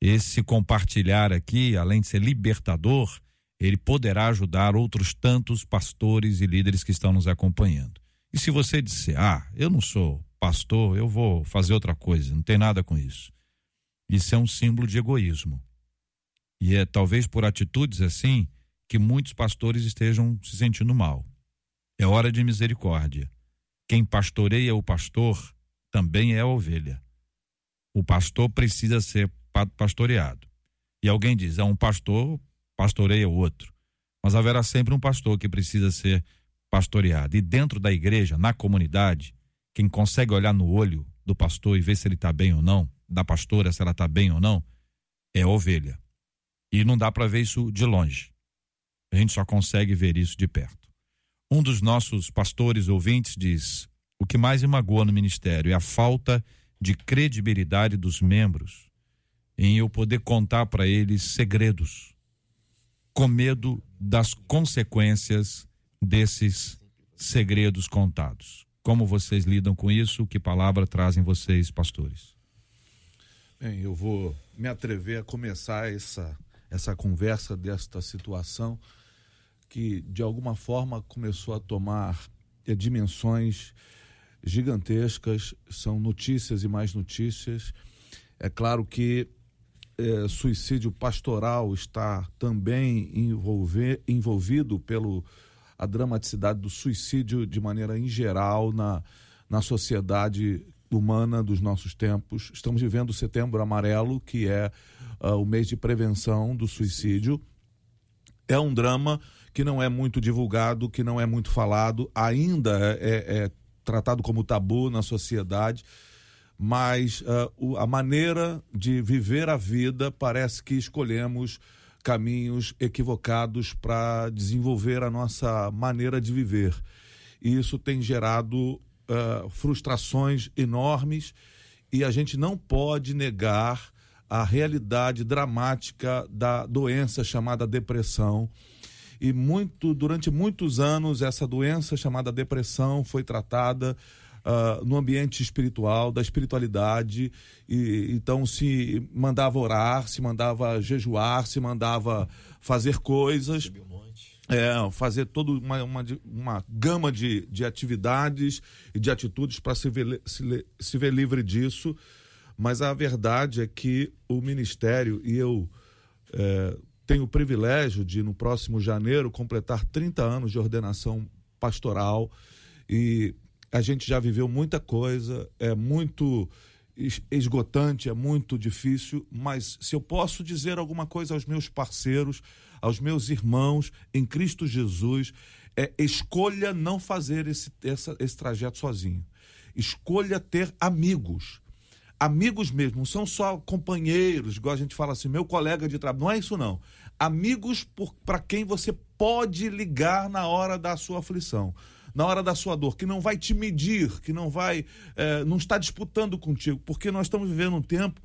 Esse compartilhar aqui, além de ser libertador, ele poderá ajudar outros tantos pastores e líderes que estão nos acompanhando. E se você disser, ah, eu não sou pastor, eu vou fazer outra coisa, não tem nada com isso. Isso é um símbolo de egoísmo. E é talvez por atitudes assim que muitos pastores estejam se sentindo mal. É hora de misericórdia. Quem pastoreia o pastor também é a ovelha. O pastor precisa ser pastoreado. E alguém diz: é um pastor pastoreia o outro. Mas haverá sempre um pastor que precisa ser pastoreado. E dentro da igreja, na comunidade, quem consegue olhar no olho do pastor e ver se ele está bem ou não, da pastora, se ela está bem ou não, é a ovelha. E não dá para ver isso de longe. A gente só consegue ver isso de perto. Um dos nossos pastores ouvintes diz: o que mais me magoa no ministério é a falta de credibilidade dos membros em eu poder contar para eles segredos, com medo das consequências desses segredos contados. Como vocês lidam com isso? Que palavra trazem vocês, pastores? Bem, eu vou me atrever a começar essa, essa conversa desta situação que de alguma forma começou a tomar é, dimensões gigantescas, são notícias e mais notícias. É claro que é, suicídio pastoral está também envolver, envolvido pelo a dramaticidade do suicídio de maneira em geral na, na sociedade humana dos nossos tempos. Estamos vivendo o Setembro Amarelo, que é uh, o mês de prevenção do suicídio. É um drama que não é muito divulgado, que não é muito falado, ainda é, é tratado como tabu na sociedade, mas uh, o, a maneira de viver a vida parece que escolhemos caminhos equivocados para desenvolver a nossa maneira de viver. E isso tem gerado uh, frustrações enormes e a gente não pode negar a realidade dramática da doença chamada depressão e muito durante muitos anos essa doença chamada depressão foi tratada uh, no ambiente espiritual, da espiritualidade, e então se mandava orar, se mandava jejuar, se mandava fazer coisas. É, fazer toda uma, uma, uma gama de, de atividades e de atitudes para se ver, se, se ver livre disso. Mas a verdade é que o ministério, e eu é, tenho o privilégio de, no próximo janeiro, completar 30 anos de ordenação pastoral e a gente já viveu muita coisa, é muito esgotante, é muito difícil, mas se eu posso dizer alguma coisa aos meus parceiros, aos meus irmãos em Cristo Jesus, é escolha não fazer esse, essa, esse trajeto sozinho. Escolha ter amigos. Amigos mesmo, não são só companheiros, igual a gente fala assim, meu colega de trabalho. Não é isso, não. Amigos para quem você pode ligar na hora da sua aflição, na hora da sua dor, que não vai te medir, que não vai, é, não está disputando contigo, porque nós estamos vivendo um tempo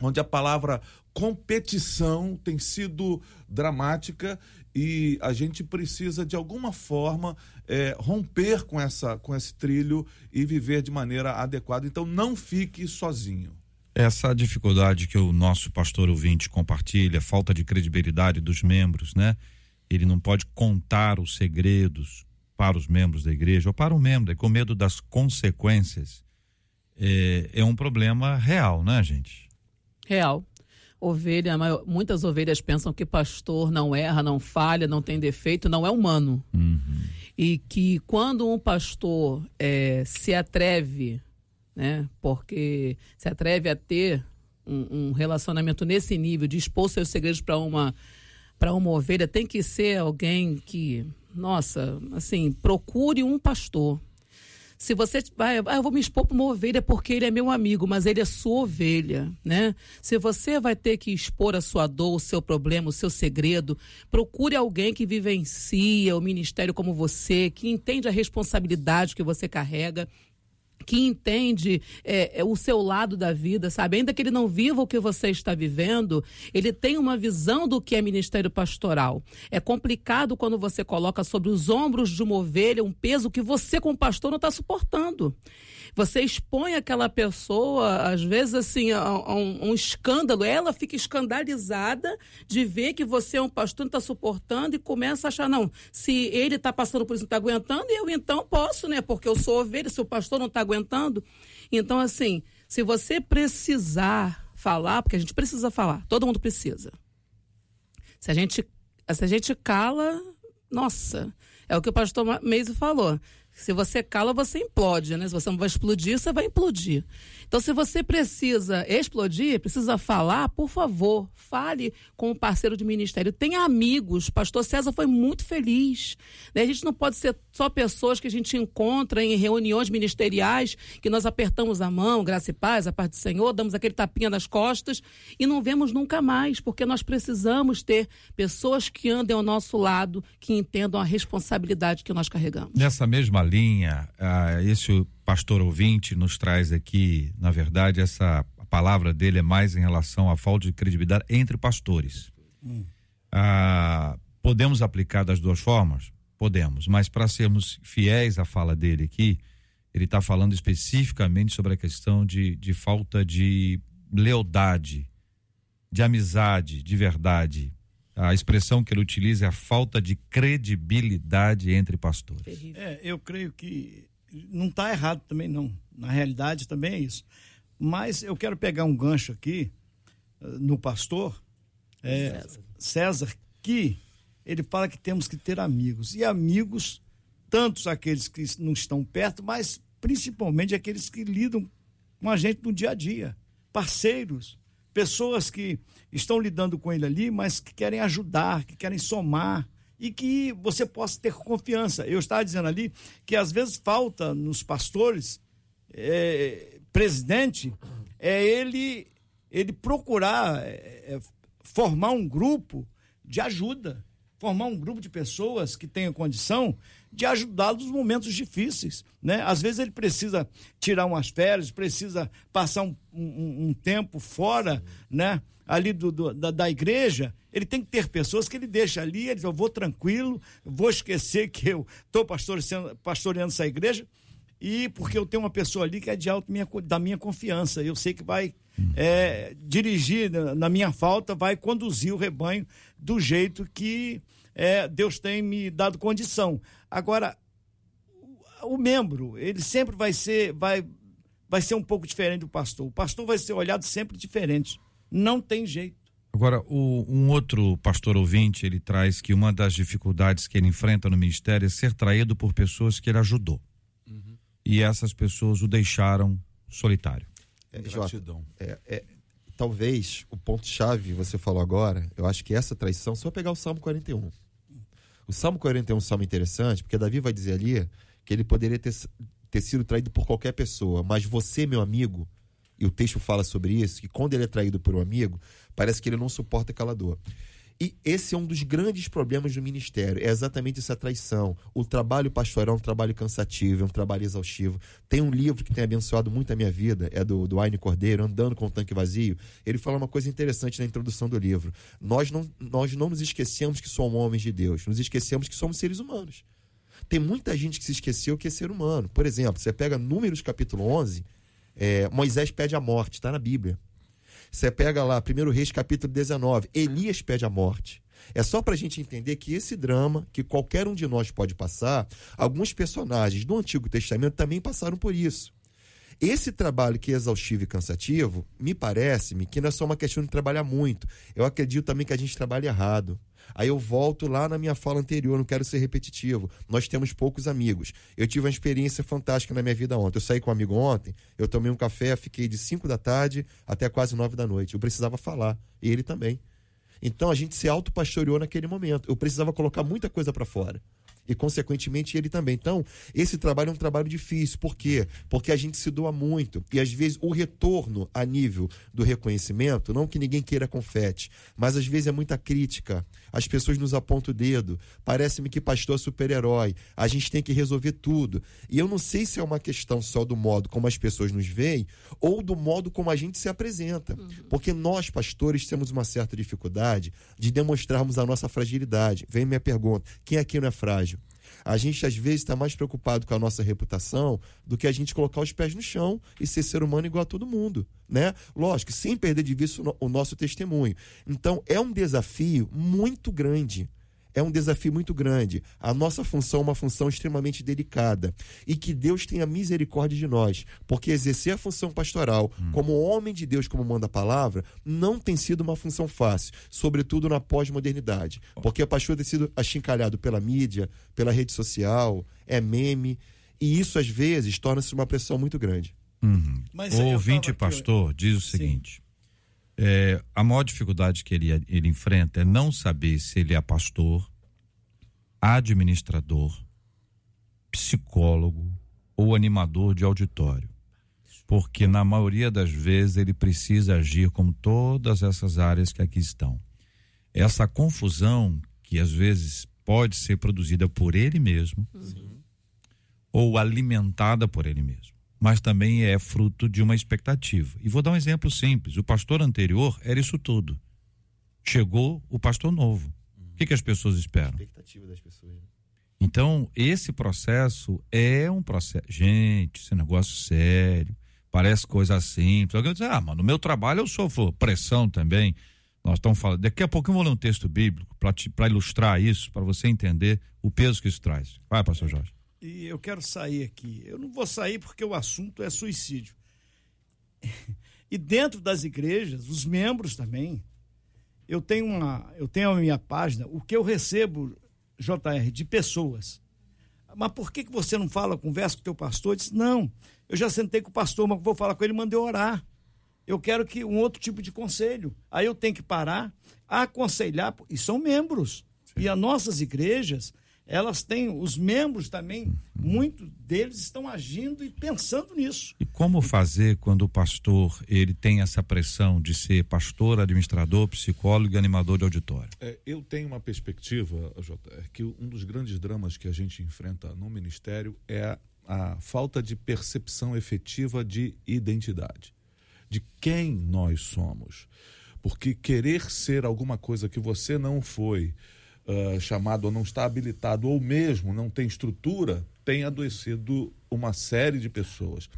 onde a palavra competição tem sido dramática e a gente precisa de alguma forma é, romper com essa com esse trilho e viver de maneira adequada. Então não fique sozinho. Essa dificuldade que o nosso pastor ouvinte compartilha, falta de credibilidade dos membros, né? Ele não pode contar os segredos para os membros da igreja ou para o membro, é com medo das consequências. É, é um problema real, né, gente? Real. Ovelha, muitas ovelhas pensam que pastor não erra, não falha, não tem defeito, não é humano. E que quando um pastor eh, se atreve, né, porque se atreve a ter um, um relacionamento nesse nível, de expor seus segredos para uma para uma ovelha, tem que ser alguém que, nossa, assim, procure um pastor. Se você vai, ah, eu vou me expor para uma ovelha porque ele é meu amigo, mas ele é sua ovelha, né? Se você vai ter que expor a sua dor, o seu problema, o seu segredo, procure alguém que vivencia o ministério como você, que entende a responsabilidade que você carrega que entende é, é, o seu lado da vida, sabe? Ainda que ele não viva o que você está vivendo, ele tem uma visão do que é ministério pastoral. É complicado quando você coloca sobre os ombros de uma ovelha um peso que você, como pastor, não está suportando. Você expõe aquela pessoa, às vezes, assim, a, a um, um escândalo. Ela fica escandalizada de ver que você é um pastor, não está suportando e começa a achar, não, se ele está passando por isso, não está aguentando, eu então posso, né? Porque eu sou ovelha, se o pastor não está aguentando. Então, assim, se você precisar falar, porque a gente precisa falar, todo mundo precisa. Se a gente, se a gente cala, nossa, é o que o pastor Meise falou. Se você cala, você implode, né? Se você não vai explodir, você vai implodir. Então, se você precisa explodir, precisa falar, por favor, fale com um parceiro de ministério. Tenha amigos. Pastor César foi muito feliz. Né? A gente não pode ser só pessoas que a gente encontra em reuniões ministeriais, que nós apertamos a mão, graça e paz, a parte do Senhor, damos aquele tapinha nas costas e não vemos nunca mais, porque nós precisamos ter pessoas que andem ao nosso lado, que entendam a responsabilidade que nós carregamos. Nessa mesma linha, ah, esse pastor ouvinte nos traz aqui, na verdade, essa palavra dele é mais em relação à falta de credibilidade entre pastores. Ah, podemos aplicar das duas formas? Podemos, mas para sermos fiéis à fala dele aqui, ele está falando especificamente sobre a questão de, de falta de lealdade, de amizade, de verdade. A expressão que ele utiliza é a falta de credibilidade entre pastores. É, eu creio que não está errado também, não. Na realidade, também é isso. Mas eu quero pegar um gancho aqui eh, no pastor é, César. que ele fala que temos que ter amigos. E amigos, tantos aqueles que não estão perto, mas principalmente aqueles que lidam com a gente no dia a dia. Parceiros, pessoas que estão lidando com ele ali, mas que querem ajudar, que querem somar e que você possa ter confiança. Eu estava dizendo ali que às vezes falta nos pastores, é, presidente, é ele, ele procurar é, é, formar um grupo de ajuda, formar um grupo de pessoas que tenham condição de ajudá-lo nos momentos difíceis, né? Às vezes ele precisa tirar umas férias, precisa passar um, um, um tempo fora, né? Ali do, do da, da, igreja, ele tem que ter pessoas que ele deixa ali, ele diz, eu vou tranquilo, vou esquecer que eu estou pastoreando, essa igreja, e porque eu tenho uma pessoa ali que é de alto minha, da minha confiança, eu sei que vai é, dirigir na minha falta, vai conduzir o rebanho do jeito que é, Deus tem me dado condição. Agora, o, membro, ele sempre vai ser, vai, vai ser um pouco diferente do pastor. O pastor vai ser olhado sempre diferente. Não tem jeito. Agora, o, um outro pastor ouvinte, ele traz que uma das dificuldades que ele enfrenta no ministério é ser traído por pessoas que ele ajudou. Uhum. E essas pessoas o deixaram solitário. É, Jota, é, é, talvez o ponto-chave, você falou agora, eu acho que essa traição, só pegar o Salmo 41. O Salmo 41 é um salmo interessante, porque Davi vai dizer ali que ele poderia ter, ter sido traído por qualquer pessoa, mas você, meu amigo, e o texto fala sobre isso, que quando ele é traído por um amigo, parece que ele não suporta aquela dor. E esse é um dos grandes problemas do ministério, é exatamente essa traição. O trabalho pastoral é um trabalho cansativo, é um trabalho exaustivo. Tem um livro que tem abençoado muito a minha vida, é do, do Aine Cordeiro, Andando com o Tanque Vazio. Ele fala uma coisa interessante na introdução do livro. Nós não, nós não nos esquecemos que somos homens de Deus, nos esquecemos que somos seres humanos. Tem muita gente que se esqueceu que é ser humano. Por exemplo, você pega Números capítulo 11, é, Moisés pede a morte, está na Bíblia. Você pega lá, 1 Reis capítulo 19, Elias pede a morte. É só para a gente entender que esse drama, que qualquer um de nós pode passar, alguns personagens do Antigo Testamento também passaram por isso. Esse trabalho que é exaustivo e cansativo, me parece-me que não é só uma questão de trabalhar muito. Eu acredito também que a gente trabalha errado. Aí eu volto lá na minha fala anterior, não quero ser repetitivo. Nós temos poucos amigos. Eu tive uma experiência fantástica na minha vida ontem. Eu saí com um amigo ontem, eu tomei um café, fiquei de 5 da tarde até quase 9 da noite. Eu precisava falar, e ele também. Então a gente se autopastoreou naquele momento. Eu precisava colocar muita coisa para fora e, consequentemente, ele também. Então, esse trabalho é um trabalho difícil. Por quê? Porque a gente se doa muito. E, às vezes, o retorno a nível do reconhecimento, não que ninguém queira confete, mas às vezes é muita crítica. As pessoas nos apontam o dedo. Parece-me que pastor é super-herói. A gente tem que resolver tudo. E eu não sei se é uma questão só do modo como as pessoas nos veem ou do modo como a gente se apresenta. Porque nós, pastores, temos uma certa dificuldade de demonstrarmos a nossa fragilidade. Vem minha pergunta: quem aqui não é frágil? A gente às vezes está mais preocupado com a nossa reputação do que a gente colocar os pés no chão e ser ser humano igual a todo mundo, né? Lógico, sem perder de vista o nosso testemunho. Então é um desafio muito grande é um desafio muito grande. A nossa função é uma função extremamente delicada. E que Deus tenha misericórdia de nós. Porque exercer a função pastoral hum. como homem de Deus, como manda a palavra, não tem sido uma função fácil, sobretudo na pós-modernidade. Porque o pastor tem sido achincalhado pela mídia, pela rede social, é meme. E isso, às vezes, torna-se uma pressão muito grande. Uhum. o ouvinte pastor diz o seguinte. Sim é, a maior dificuldade que ele, ele enfrenta é não saber se ele é pastor, administrador, psicólogo ou animador de auditório. Porque na maioria das vezes ele precisa agir como todas essas áreas que aqui estão. Essa confusão que às vezes pode ser produzida por ele mesmo uhum. ou alimentada por ele mesmo mas também é fruto de uma expectativa. E vou dar um exemplo simples: o pastor anterior era isso tudo. Chegou o pastor novo. O que, que as pessoas esperam? Expectativa das pessoas. Né? Então, esse processo é um processo. Gente, esse negócio sério, parece coisa simples. Alguém diz, ah, mas no meu trabalho eu sofro pressão também. Nós estamos falando. Daqui a pouco eu vou ler um texto bíblico para ilustrar isso, para você entender o peso que isso traz. Vai, pastor Jorge e eu quero sair aqui. Eu não vou sair porque o assunto é suicídio. E dentro das igrejas, os membros também, eu tenho uma, eu tenho a minha página, o que eu recebo, JR, de pessoas. Mas por que, que você não fala, conversa com o teu pastor? Eu disse, não, eu já sentei com o pastor, mas vou falar com ele, mandei orar. Eu quero que um outro tipo de conselho. Aí eu tenho que parar, aconselhar, e são membros. Sim. E as nossas igrejas, elas têm, os membros também, muitos deles estão agindo e pensando nisso. E como fazer quando o pastor ele tem essa pressão de ser pastor, administrador, psicólogo e animador de auditório? É, eu tenho uma perspectiva, JR, que um dos grandes dramas que a gente enfrenta no ministério é a, a falta de percepção efetiva de identidade, de quem nós somos. Porque querer ser alguma coisa que você não foi, uh, chamado ou não está habilitado, ou mesmo não tem estrutura, tem adoecido uma série de pessoas.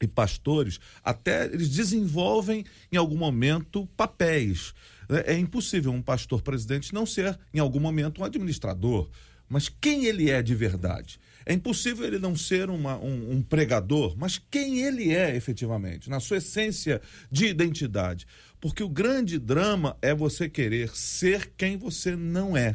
E pastores, até eles desenvolvem em algum momento papéis. É, é impossível um pastor presidente não ser, em algum momento, um administrador. Mas quem ele é de verdade? É impossível ele não ser uma, um, um, pregador, mas quem ele é efetivamente, na sua essência de identidade. Porque o grande drama é você querer ser quem você não é.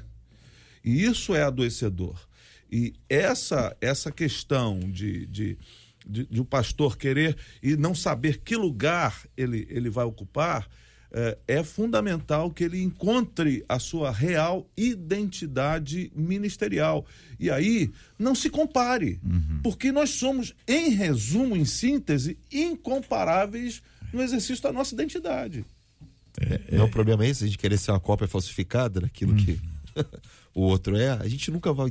E isso é adoecedor. E essa, essa questão de, de, de, de o pastor querer e não saber que lugar ele, ele vai ocupar é, é fundamental que ele encontre a sua real identidade ministerial. E aí, não se compare, uhum. porque nós somos, em resumo, em síntese, incomparáveis no exercício da nossa identidade. Não é um problema esse, a gente querer ser uma cópia falsificada daquilo que [laughs] o outro é. A gente nunca vai.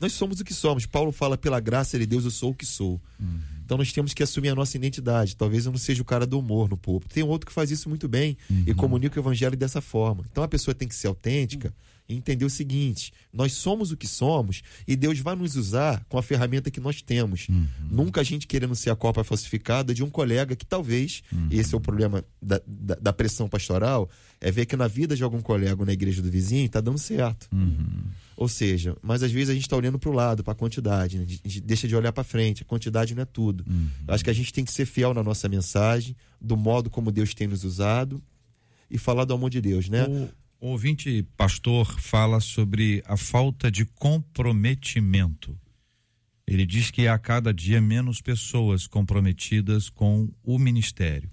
Nós somos o que somos. Paulo fala, pela graça de Deus, eu sou o que sou. Então nós temos que assumir a nossa identidade. Talvez eu não seja o cara do humor no povo. Tem outro que faz isso muito bem e comunica o evangelho dessa forma. Então a pessoa tem que ser autêntica e entender o seguinte: nós somos o que somos e Deus vai nos usar com a ferramenta que nós temos. Nunca a gente querendo ser a copa falsificada de um colega que talvez, e esse é o problema da, da, da pressão pastoral, é ver que na vida de algum colega na igreja do vizinho está dando certo. Ou seja, mas às vezes a gente está olhando para o lado, para a quantidade, né? a gente deixa de olhar para frente. A quantidade não é tudo. Eu Acho que a gente tem que ser fiel na nossa mensagem, do modo como Deus tem nos usado e falar do amor de Deus, né? O, o ouvinte pastor fala sobre a falta de comprometimento. Ele diz que há cada dia menos pessoas comprometidas com o ministério.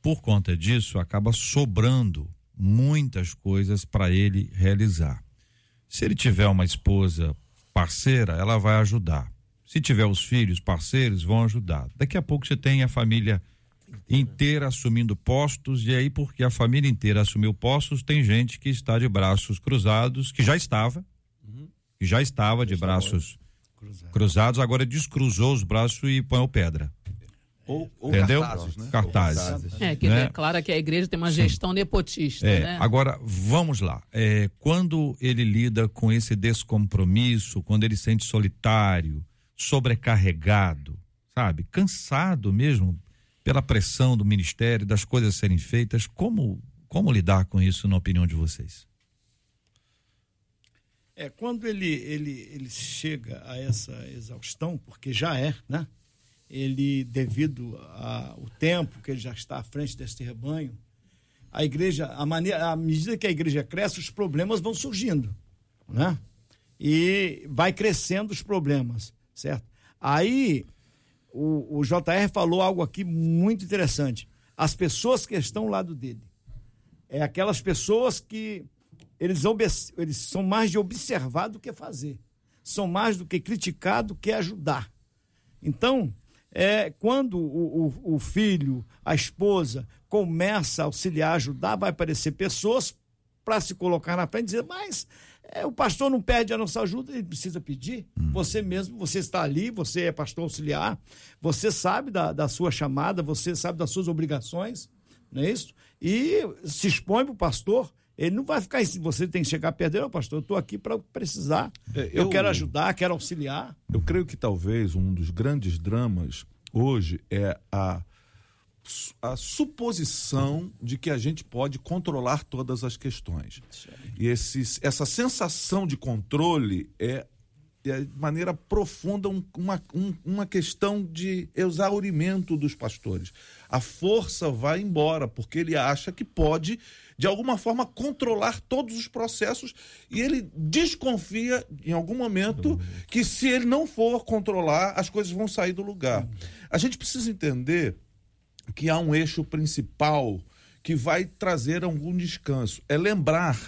Por conta disso, acaba sobrando muitas coisas para ele realizar. Se ele tiver uma esposa parceira, ela vai ajudar. Se tiver os filhos parceiros, vão ajudar. Daqui a pouco você tem a família inteira assumindo postos, e aí, porque a família inteira assumiu postos, tem gente que está de braços cruzados, que já estava, que já estava de braços cruzados, agora descruzou os braços e põe pedra. Ou, ou Entendeu? cartazes, né? Cartazes. É, que Né? declara que a igreja tem uma gestão nepotista, É, né? Agora, vamos lá. É, quando ele lida com esse descompromisso, quando ele se sente solitário, sobrecarregado, sabe? Cansado mesmo pela pressão do ministério, das coisas serem feitas, como, como lidar com isso, na opinião de vocês? É, quando ele, ele, ele chega a essa exaustão, porque já é, né? Ele, devido ao tempo que ele já está à frente deste rebanho, a igreja, a maneira, à medida que a igreja cresce, os problemas vão surgindo, né? E vai crescendo os problemas, certo? Aí, o, o JR falou algo aqui muito interessante. As pessoas que estão ao lado dele. É aquelas pessoas que eles, eles são mais de observar do que fazer. São mais do que criticar do que ajudar. Então, é, quando o, o- o filho, a esposa, começa a auxiliar, ajudar, vai aparecer pessoas para se colocar na frente e dizer, mas é, o pastor não pede a nossa ajuda, ele precisa pedir. Você mesmo, você está ali, você é pastor auxiliar, você sabe da, da sua chamada, você sabe das suas obrigações, não é isso? E se expõe para o pastor, ele não vai ficar assim, você tem que chegar perto dele, "Ô, pastor, eu estou aqui para precisar, É, eu eu- quero ajudar, quero auxiliar. Eu creio que talvez um dos grandes dramas hoje é a, a suposição de que a gente pode controlar todas as questões. E esses, essa sensação de controle é, é de maneira profunda um- uma, um- uma questão de exaurimento dos pastores. A força vai embora, porque ele acha que pode, de alguma forma, controlar todos os processos e ele desconfia, em algum momento, que se ele não for controlar, as coisas vão sair do lugar. A gente precisa entender que há um eixo principal que vai trazer algum descanso. É lembrar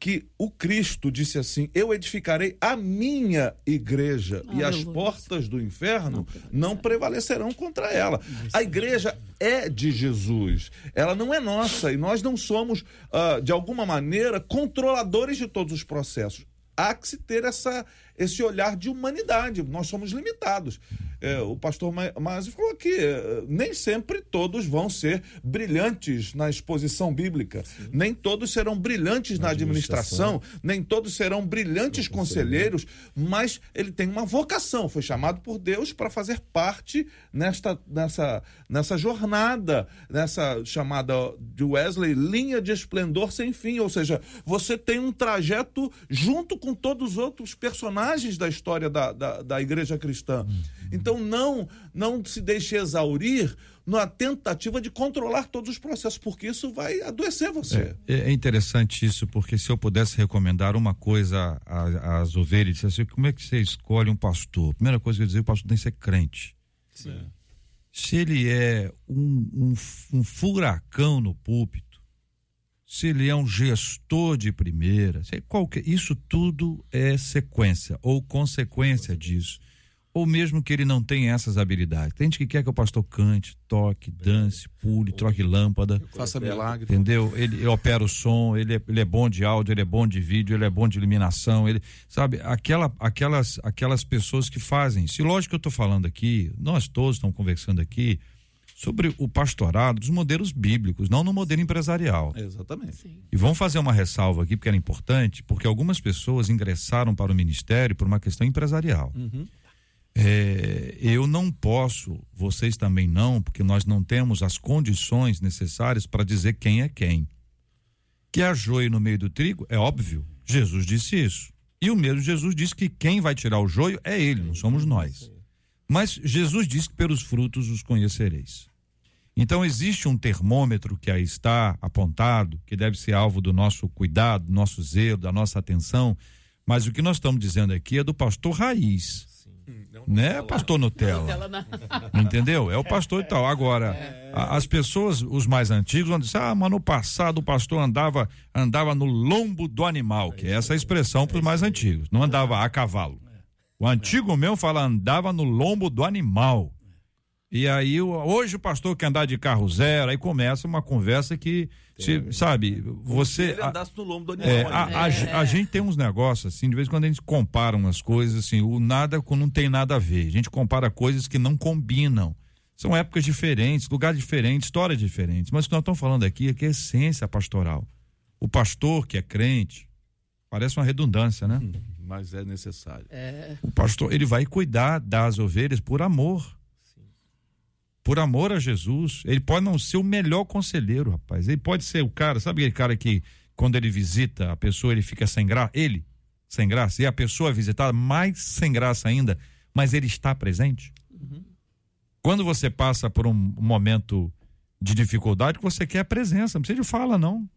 que o Cristo disse assim: Eu edificarei a minha igreja e as portas do inferno não prevalecerão contra ela. A igreja é de Jesus, ela não é nossa e nós não somos, ah, de alguma maneira, controladores de todos os processos. Há que se ter essa, esse olhar de humanidade. Nós somos limitados. É, o pastor Ma- Masi falou que eh, nem sempre todos vão ser brilhantes na exposição bíblica. Nem todos serão brilhantes na, administração. Nem todos serão brilhantes conselheiros. Mas ele tem uma vocação. Foi chamado por Deus para fazer parte nesta, nessa, nessa jornada, nessa chamada de Wesley, linha de esplendor sem fim. Ou seja, você tem um trajeto junto com todos os outros personagens da história da, da, da igreja cristã. Então não, não se deixe exaurir na tentativa de controlar todos os processos, porque isso vai adoecer você. É, é interessante isso, porque se eu pudesse recomendar uma coisa às ovelhas, disse assim, como é que você escolhe um pastor? Primeira coisa que eu ia dizer, o pastor tem que ser crente. Se ele é um, um, um furacão no púlpito, se ele é um gestor de primeira, se é qualquer, isso tudo é sequência ou consequência disso. ou mesmo que ele não tenha essas habilidades. Tem gente que quer que o pastor cante, toque, dance, pule, troque lâmpada. Faça milagre. Entendeu? Ele, ele opera o som, ele é, ele é bom de áudio, ele é bom de vídeo, ele é bom de iluminação, ele, sabe, aquela, aquelas, aquelas pessoas que fazem. Se lógico que eu estou falando aqui, nós todos estamos conversando aqui sobre o pastorado dos modelos bíblicos, não no modelo empresarial. Exatamente. E vamos fazer uma ressalva aqui, porque era importante, porque algumas pessoas ingressaram para o ministério por uma questão empresarial. É, eu não posso, vocês também não, porque nós não temos as condições necessárias para dizer quem é quem. Que há joio no meio do trigo, é óbvio. Jesus disse isso. E o mesmo Jesus disse que quem vai tirar o joio é ele, não somos nós. Mas Jesus disse que pelos frutos os conhecereis. Então existe um termômetro que aí está apontado, que deve ser alvo do nosso cuidado, do nosso zelo, da nossa atenção, mas o que nós estamos dizendo aqui é do pastor raiz. Né, pastor Nutella? Ela na- [laughs] Entendeu? É o pastor e tal. Agora, a- as pessoas, os mais antigos, vão dizer: ah, mas no passado o pastor andava, andava no lombo do animal, que é essa expressão para os mais antigos. Não andava a cavalo. O antigo meu fala andava no lombo do animal. E aí, hoje o pastor quer andar de carro zero, aí começa uma conversa que, se- sabe, você. Ele a- andasse no lombo do é, animal. a, a- a gente tem uns negócios assim, de vez em quando a gente compara umas coisas assim, o nada com não tem nada a ver. A gente compara coisas que não combinam. São épocas diferentes, lugares diferentes, histórias diferentes. Mas o que nós estamos falando aqui é que é essência pastoral. O pastor que é crente, parece uma redundância, né? Mas é necessário. O pastor, ele vai cuidar das ovelhas por amor. Por amor a Jesus. Ele pode não ser o melhor conselheiro, rapaz. Ele pode ser o cara, sabe aquele cara que quando ele visita a pessoa, ele fica sem graça? Ele, sem graça. E a pessoa visitada, mais sem graça ainda, mas ele está presente. Quando você passa por um momento de dificuldade, você quer é a presença. Não precisa de fala, não.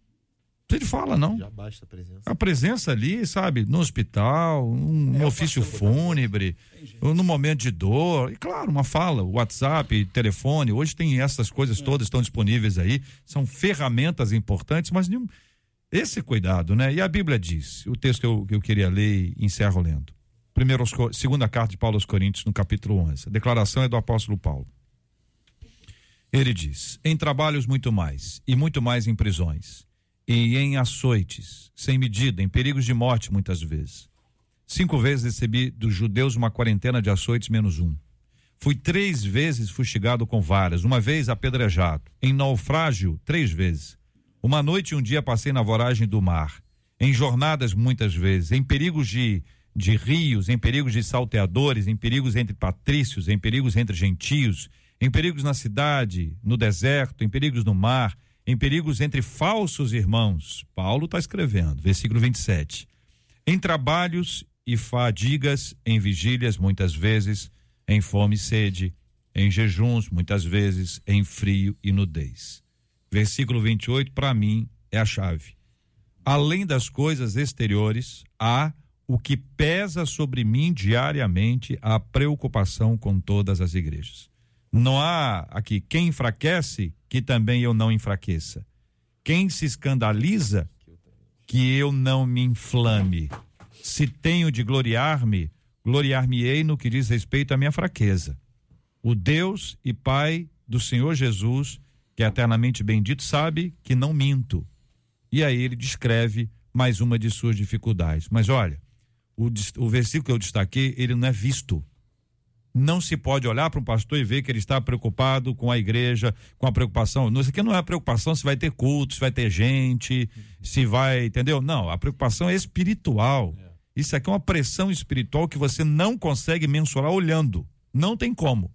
Precisa de fala, não. Já basta a presença. A presença ali, sabe, no hospital, um, no ofício fúnebre, no momento de dor, e claro, uma fala, WhatsApp, telefone, hoje tem essas coisas todas estão disponíveis aí, são ferramentas importantes, mas nenhum, esse cuidado, né? E a Bíblia diz, o texto que eu, que eu queria ler e encerro lendo. Primeiro, segunda carta de Paulo aos Coríntios, no capítulo 11. A declaração é do apóstolo Paulo. Ele diz: Em trabalhos muito mais, e muito mais em prisões, e em açoites, sem medida, em perigos de morte muitas vezes. Cinco vezes recebi dos judeus uma quarentena de açoites menos um. Fui três vezes fustigado com varas, uma vez apedrejado. Em naufrágio, três vezes. Uma noite e um dia passei na voragem do mar. Em jornadas, muitas vezes. Em perigos de, de rios, em perigos de salteadores, em perigos entre patrícios, em perigos entre gentios, em perigos na cidade, no deserto, em perigos no mar, em perigos entre falsos irmãos. Paulo está escrevendo, versículo 27 em trabalhos e fadigas, em vigílias, muitas vezes, em fome e sede, em jejuns, muitas vezes, em frio e nudez. Versículo 28, para mim, é a chave. Além das coisas exteriores, há o que pesa sobre mim diariamente a preocupação com todas as igrejas. Não há aqui quem enfraquece que também eu não enfraqueça. Quem se escandaliza que eu não me inflame. Se tenho de gloriar-me, gloriar-me-ei no que diz respeito à minha fraqueza. O Deus e Pai do Senhor Jesus, que é eternamente bendito, sabe que não minto. E aí ele descreve mais uma de suas dificuldades. Mas olha, o, o versículo que eu destaquei, ele não é visto. Não se pode olhar para um pastor e ver que ele está preocupado com a igreja, com a preocupação. Não, Isso aqui não é a preocupação se vai ter culto, se vai ter gente, se vai, entendeu? Não, a preocupação é espiritual. Isso aqui é uma pressão espiritual que você não consegue mensurar olhando. Não tem como.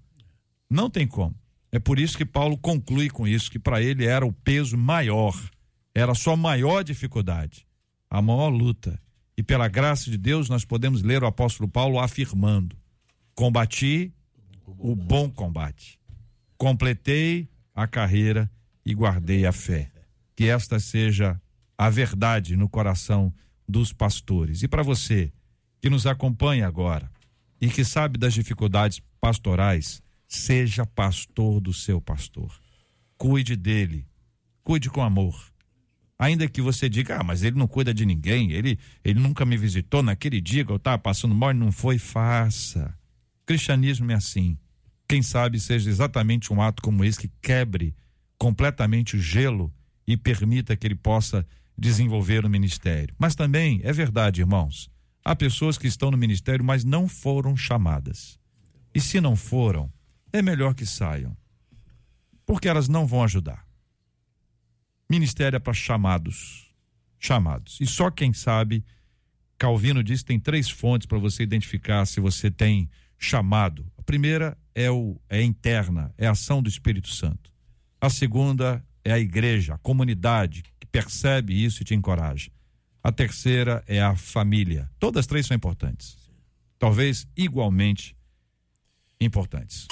Não tem como. É por isso que Paulo conclui com isso, que para ele era o peso maior, era a sua maior dificuldade, a maior luta. E pela graça de Deus, nós podemos ler o apóstolo Paulo afirmando: combati o bom combate, completei a carreira e guardei a fé. Que esta seja a verdade no coração dos pastores. E para você que nos acompanha agora e que sabe das dificuldades pastorais, seja pastor do seu pastor. Cuide dele, cuide com amor. Ainda que você diga, ah, mas ele não cuida de ninguém, ele, ele nunca me visitou naquele dia que eu estava passando mal e não foi, faça. Cristianismo é assim. Quem sabe seja exatamente um ato como esse que quebre completamente o gelo e permita que ele possa desenvolver o ministério. Mas também é verdade, irmãos, há pessoas que estão no ministério, mas não foram chamadas. E se não foram, é melhor que saiam, porque elas não vão ajudar. Ministério é para chamados, chamados. E só quem sabe, Calvino diz, tem três fontes para você identificar se você tem chamado. A primeira é o é interna, é a ação do Espírito Santo. A segunda é a igreja, a comunidade que percebe isso e te encoraja. A terceira é a família. Todas três são importantes. Talvez igualmente importantes.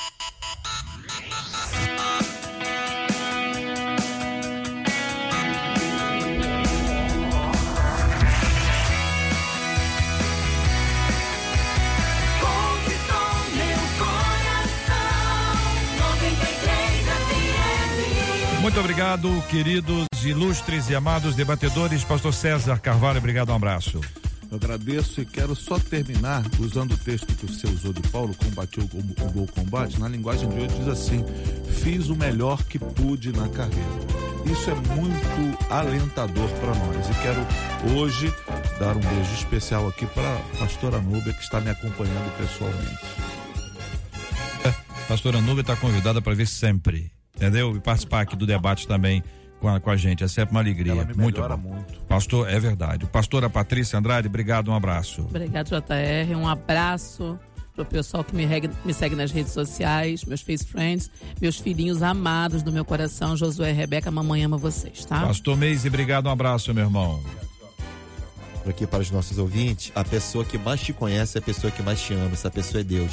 Muito obrigado, queridos, ilustres e amados debatedores. Pastor César Carvalho, obrigado, um abraço. Eu agradeço e quero só terminar usando o texto que você usou de Paulo, combate o, bom combate. Na linguagem de hoje diz assim: fiz o melhor que pude na carreira. Isso é muito alentador para nós. E quero hoje dar um beijo especial aqui para a pastora Núbia, que está me acompanhando pessoalmente. [laughs] Pastora Nubia está convidada para vir sempre, entendeu? E participar aqui do debate também com a, com a gente. É sempre uma alegria. Ela me muito bom. muito. Pastor, é verdade. Pastora Patrícia Andrade, obrigado, um abraço. Obrigado, JR. Um abraço pro pessoal que me, reg- me segue nas redes sociais, meus face friends, meus filhinhos amados do meu coração, Josué e Rebeca, mamãe ama vocês, tá? Pastor Meise, obrigado, um abraço, meu irmão. Aqui para os nossos ouvintes, a pessoa que mais te conhece é a pessoa que mais te ama, essa pessoa é Deus.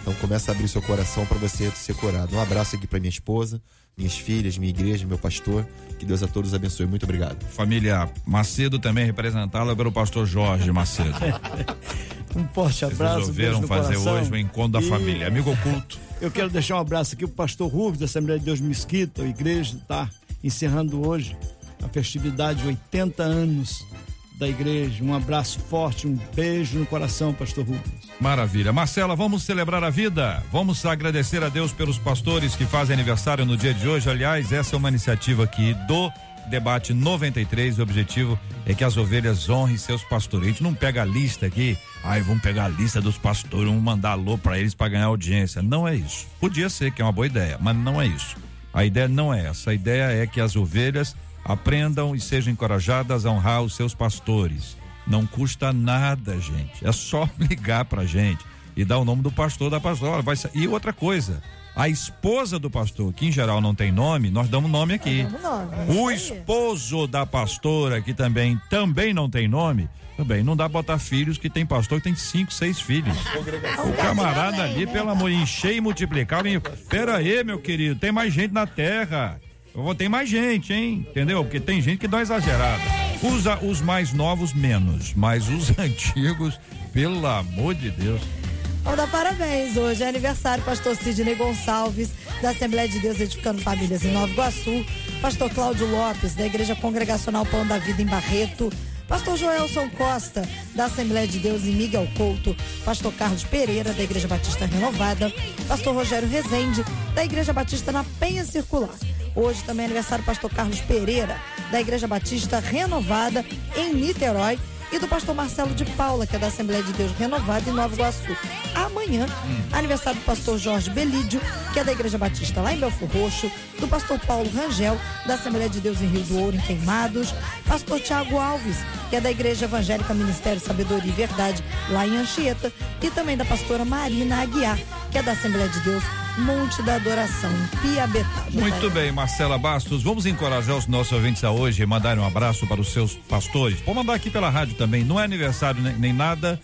Então começa a abrir seu coração para você ser curado. Um abraço aqui para minha esposa, minhas filhas, minha igreja, meu pastor. Que Deus a todos abençoe. Muito obrigado. Família Macedo também representada pelo pastor Jorge Macedo. [laughs] Um forte Vocês abraço. um beijo resolveram no fazer coração. hoje o encontro da E família. Amigo oculto. Eu quero deixar um abraço aqui pro pastor Rubens, da Assembleia de Deus Mesquita, a igreja está encerrando hoje a festividade de 80 anos da igreja. Um abraço forte, um beijo no coração, pastor Rubens. Maravilha. Marcela, vamos celebrar a vida? Vamos agradecer a Deus pelos pastores que fazem aniversário no dia de hoje. Aliás, essa é uma iniciativa aqui do Debate 93. O objetivo é que as ovelhas honrem seus pastores. A gente não pega a lista aqui, ai, vamos pegar a lista dos pastores, vamos mandar alô para eles para ganhar audiência. Não é isso. Podia ser, que é uma boa ideia, mas não é isso. A ideia não é essa. A ideia é que as ovelhas aprendam e sejam encorajadas a honrar os seus pastores. Não custa nada, gente. É só [laughs] ligar pra gente e dar o nome do pastor da pastora. Vai E outra coisa, a esposa do pastor, que em geral não tem nome, nós damos nome aqui. Damos nome, é O esposo da pastora, que também também não tem nome, também não dá botar filhos que tem pastor que tem cinco, seis filhos. O camarada ali, pelo amor, encher e multiplicar. Pera aí, meu querido, tem mais gente na terra. Eu vou ter mais gente, hein? Entendeu? Porque tem gente que dá exagerada. Usa os mais novos menos, mas os [laughs] antigos, pelo amor de Deus. Vamos dar parabéns. Hoje é aniversário, pastor Sidney Gonçalves, da Assembleia de Deus Edificando Famílias em Nova Iguaçu. Pastor Cláudio Lopes, da Igreja Congregacional Pão da Vida em Barreto. Pastor Joelson Costa, da Assembleia de Deus em Miguel Couto. Pastor Carlos Pereira, da Igreja Batista Renovada. Pastor Rogério Rezende, da Igreja Batista na Penha Circular. Hoje também é aniversário do pastor Carlos Pereira, da Igreja Batista Renovada em Niterói e do pastor Marcelo de Paula, que é da Assembleia de Deus Renovada em Nova Iguaçu. Amanhã, aniversário do pastor Jorge Belídio, que é da Igreja Batista lá em Belfor Roxo, do pastor Paulo Rangel, da Assembleia de Deus em Rio do Ouro, em Queimados, pastor Tiago Alves, que é da Igreja Evangélica Ministério Sabedoria e Verdade, lá em Anchieta, e também da pastora Marina Aguiar, que é da Assembleia de Deus Monte da Adoração, Piabetá. Muito bem, Marcela Bastos. Vamos encorajar os nossos ouvintes a hoje e mandar um abraço para os seus pastores. Pode mandar aqui pela rádio também. Não é aniversário nem, nem nada.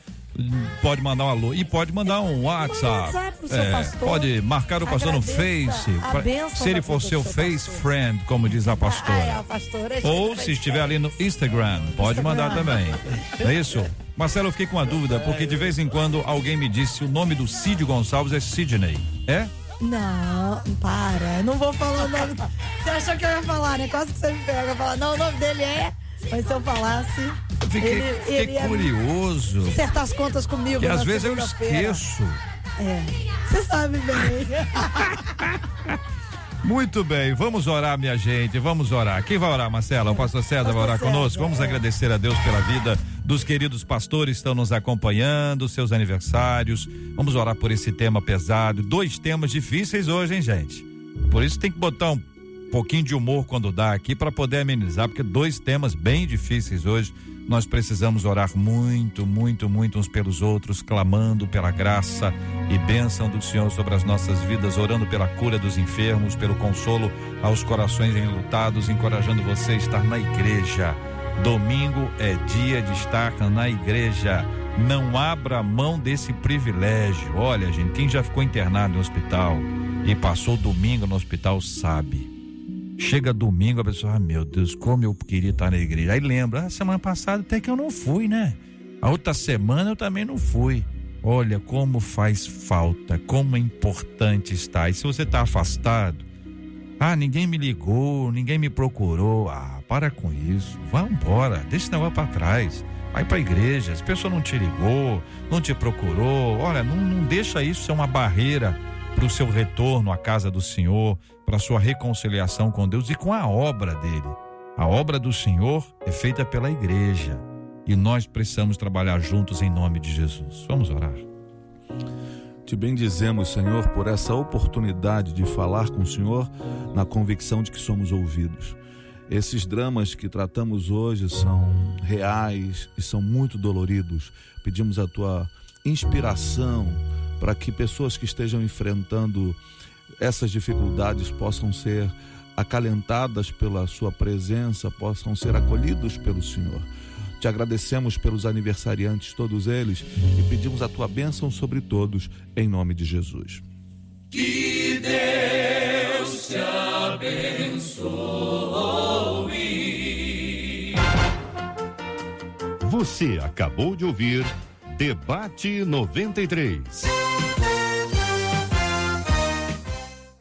Pode mandar um alô. E pode mandar um WhatsApp. WhatsApp É, pode marcar o pastor no Face. pra- se ele for seu Face pastor. Friend, como diz a Ah, é, pastora. a pastora. Ou se estiver ali no Instagram, pode mandar também. É isso? Marcelo, eu fiquei com uma dúvida, porque de vez em quando alguém me disse o nome do Cid Gonçalves é Sidney. É? Não, para. Não vou falar o nome. Você achou que eu ia falar, né? Quase que você me pega. Falar, não, o nome dele é. Mas se eu falasse. Fiquei, ele, fiquei ele curioso. acertar as contas comigo. Que às vezes eu esqueço. É. Você sabe bem. [laughs] Muito bem, vamos orar, minha gente, vamos orar. Quem vai orar, Marcela? O pastor César vai orar conosco. Vamos agradecer a Deus pela vida dos queridos pastores que estão nos acompanhando, seus aniversários. Vamos orar por esse tema pesado. Dois temas difíceis hoje, hein, gente? Por isso tem que botar um pouquinho de humor quando dá aqui para poder amenizar, porque dois temas bem difíceis hoje. Nós precisamos orar muito, muito, muito uns pelos outros, clamando pela graça e bênção do Senhor sobre as nossas vidas, orando pela cura dos enfermos, pelo consolo aos corações enlutados, encorajando você a estar na igreja. Domingo é dia de estar na igreja. Não abra mão desse privilégio. Olha, gente, quem já ficou internado no hospital e passou domingo no hospital sabe. Chega domingo, a pessoa, ah, meu Deus, como eu queria estar na igreja. Aí lembra, ah, semana passada até que eu não fui, né? A outra semana eu também não fui. Olha como faz falta, como é importante estar. E se você está afastado, ah, ninguém me ligou, ninguém me procurou. Ah, para com isso. Vá embora, deixa esse negócio para trás. Vai para a igreja, as pessoas não te ligou, não te procurou. Olha, não, não deixa isso ser uma barreira para o seu retorno à casa do Senhor, para sua reconciliação com Deus e com a obra dele. A obra do Senhor é feita pela igreja e nós precisamos trabalhar juntos em nome de Jesus. Vamos orar. Te bendizemos, Senhor, por essa oportunidade de falar com o Senhor na convicção de que somos ouvidos. Esses dramas que tratamos hoje são reais e são muito doloridos. Pedimos a tua inspiração para que pessoas que estejam enfrentando essas dificuldades possam ser acalentadas pela sua presença, possam ser acolhidos pelo Senhor. Te agradecemos pelos aniversariantes, todos eles, e pedimos a tua bênção sobre todos, em nome de Jesus. Você acabou de ouvir Debate 93.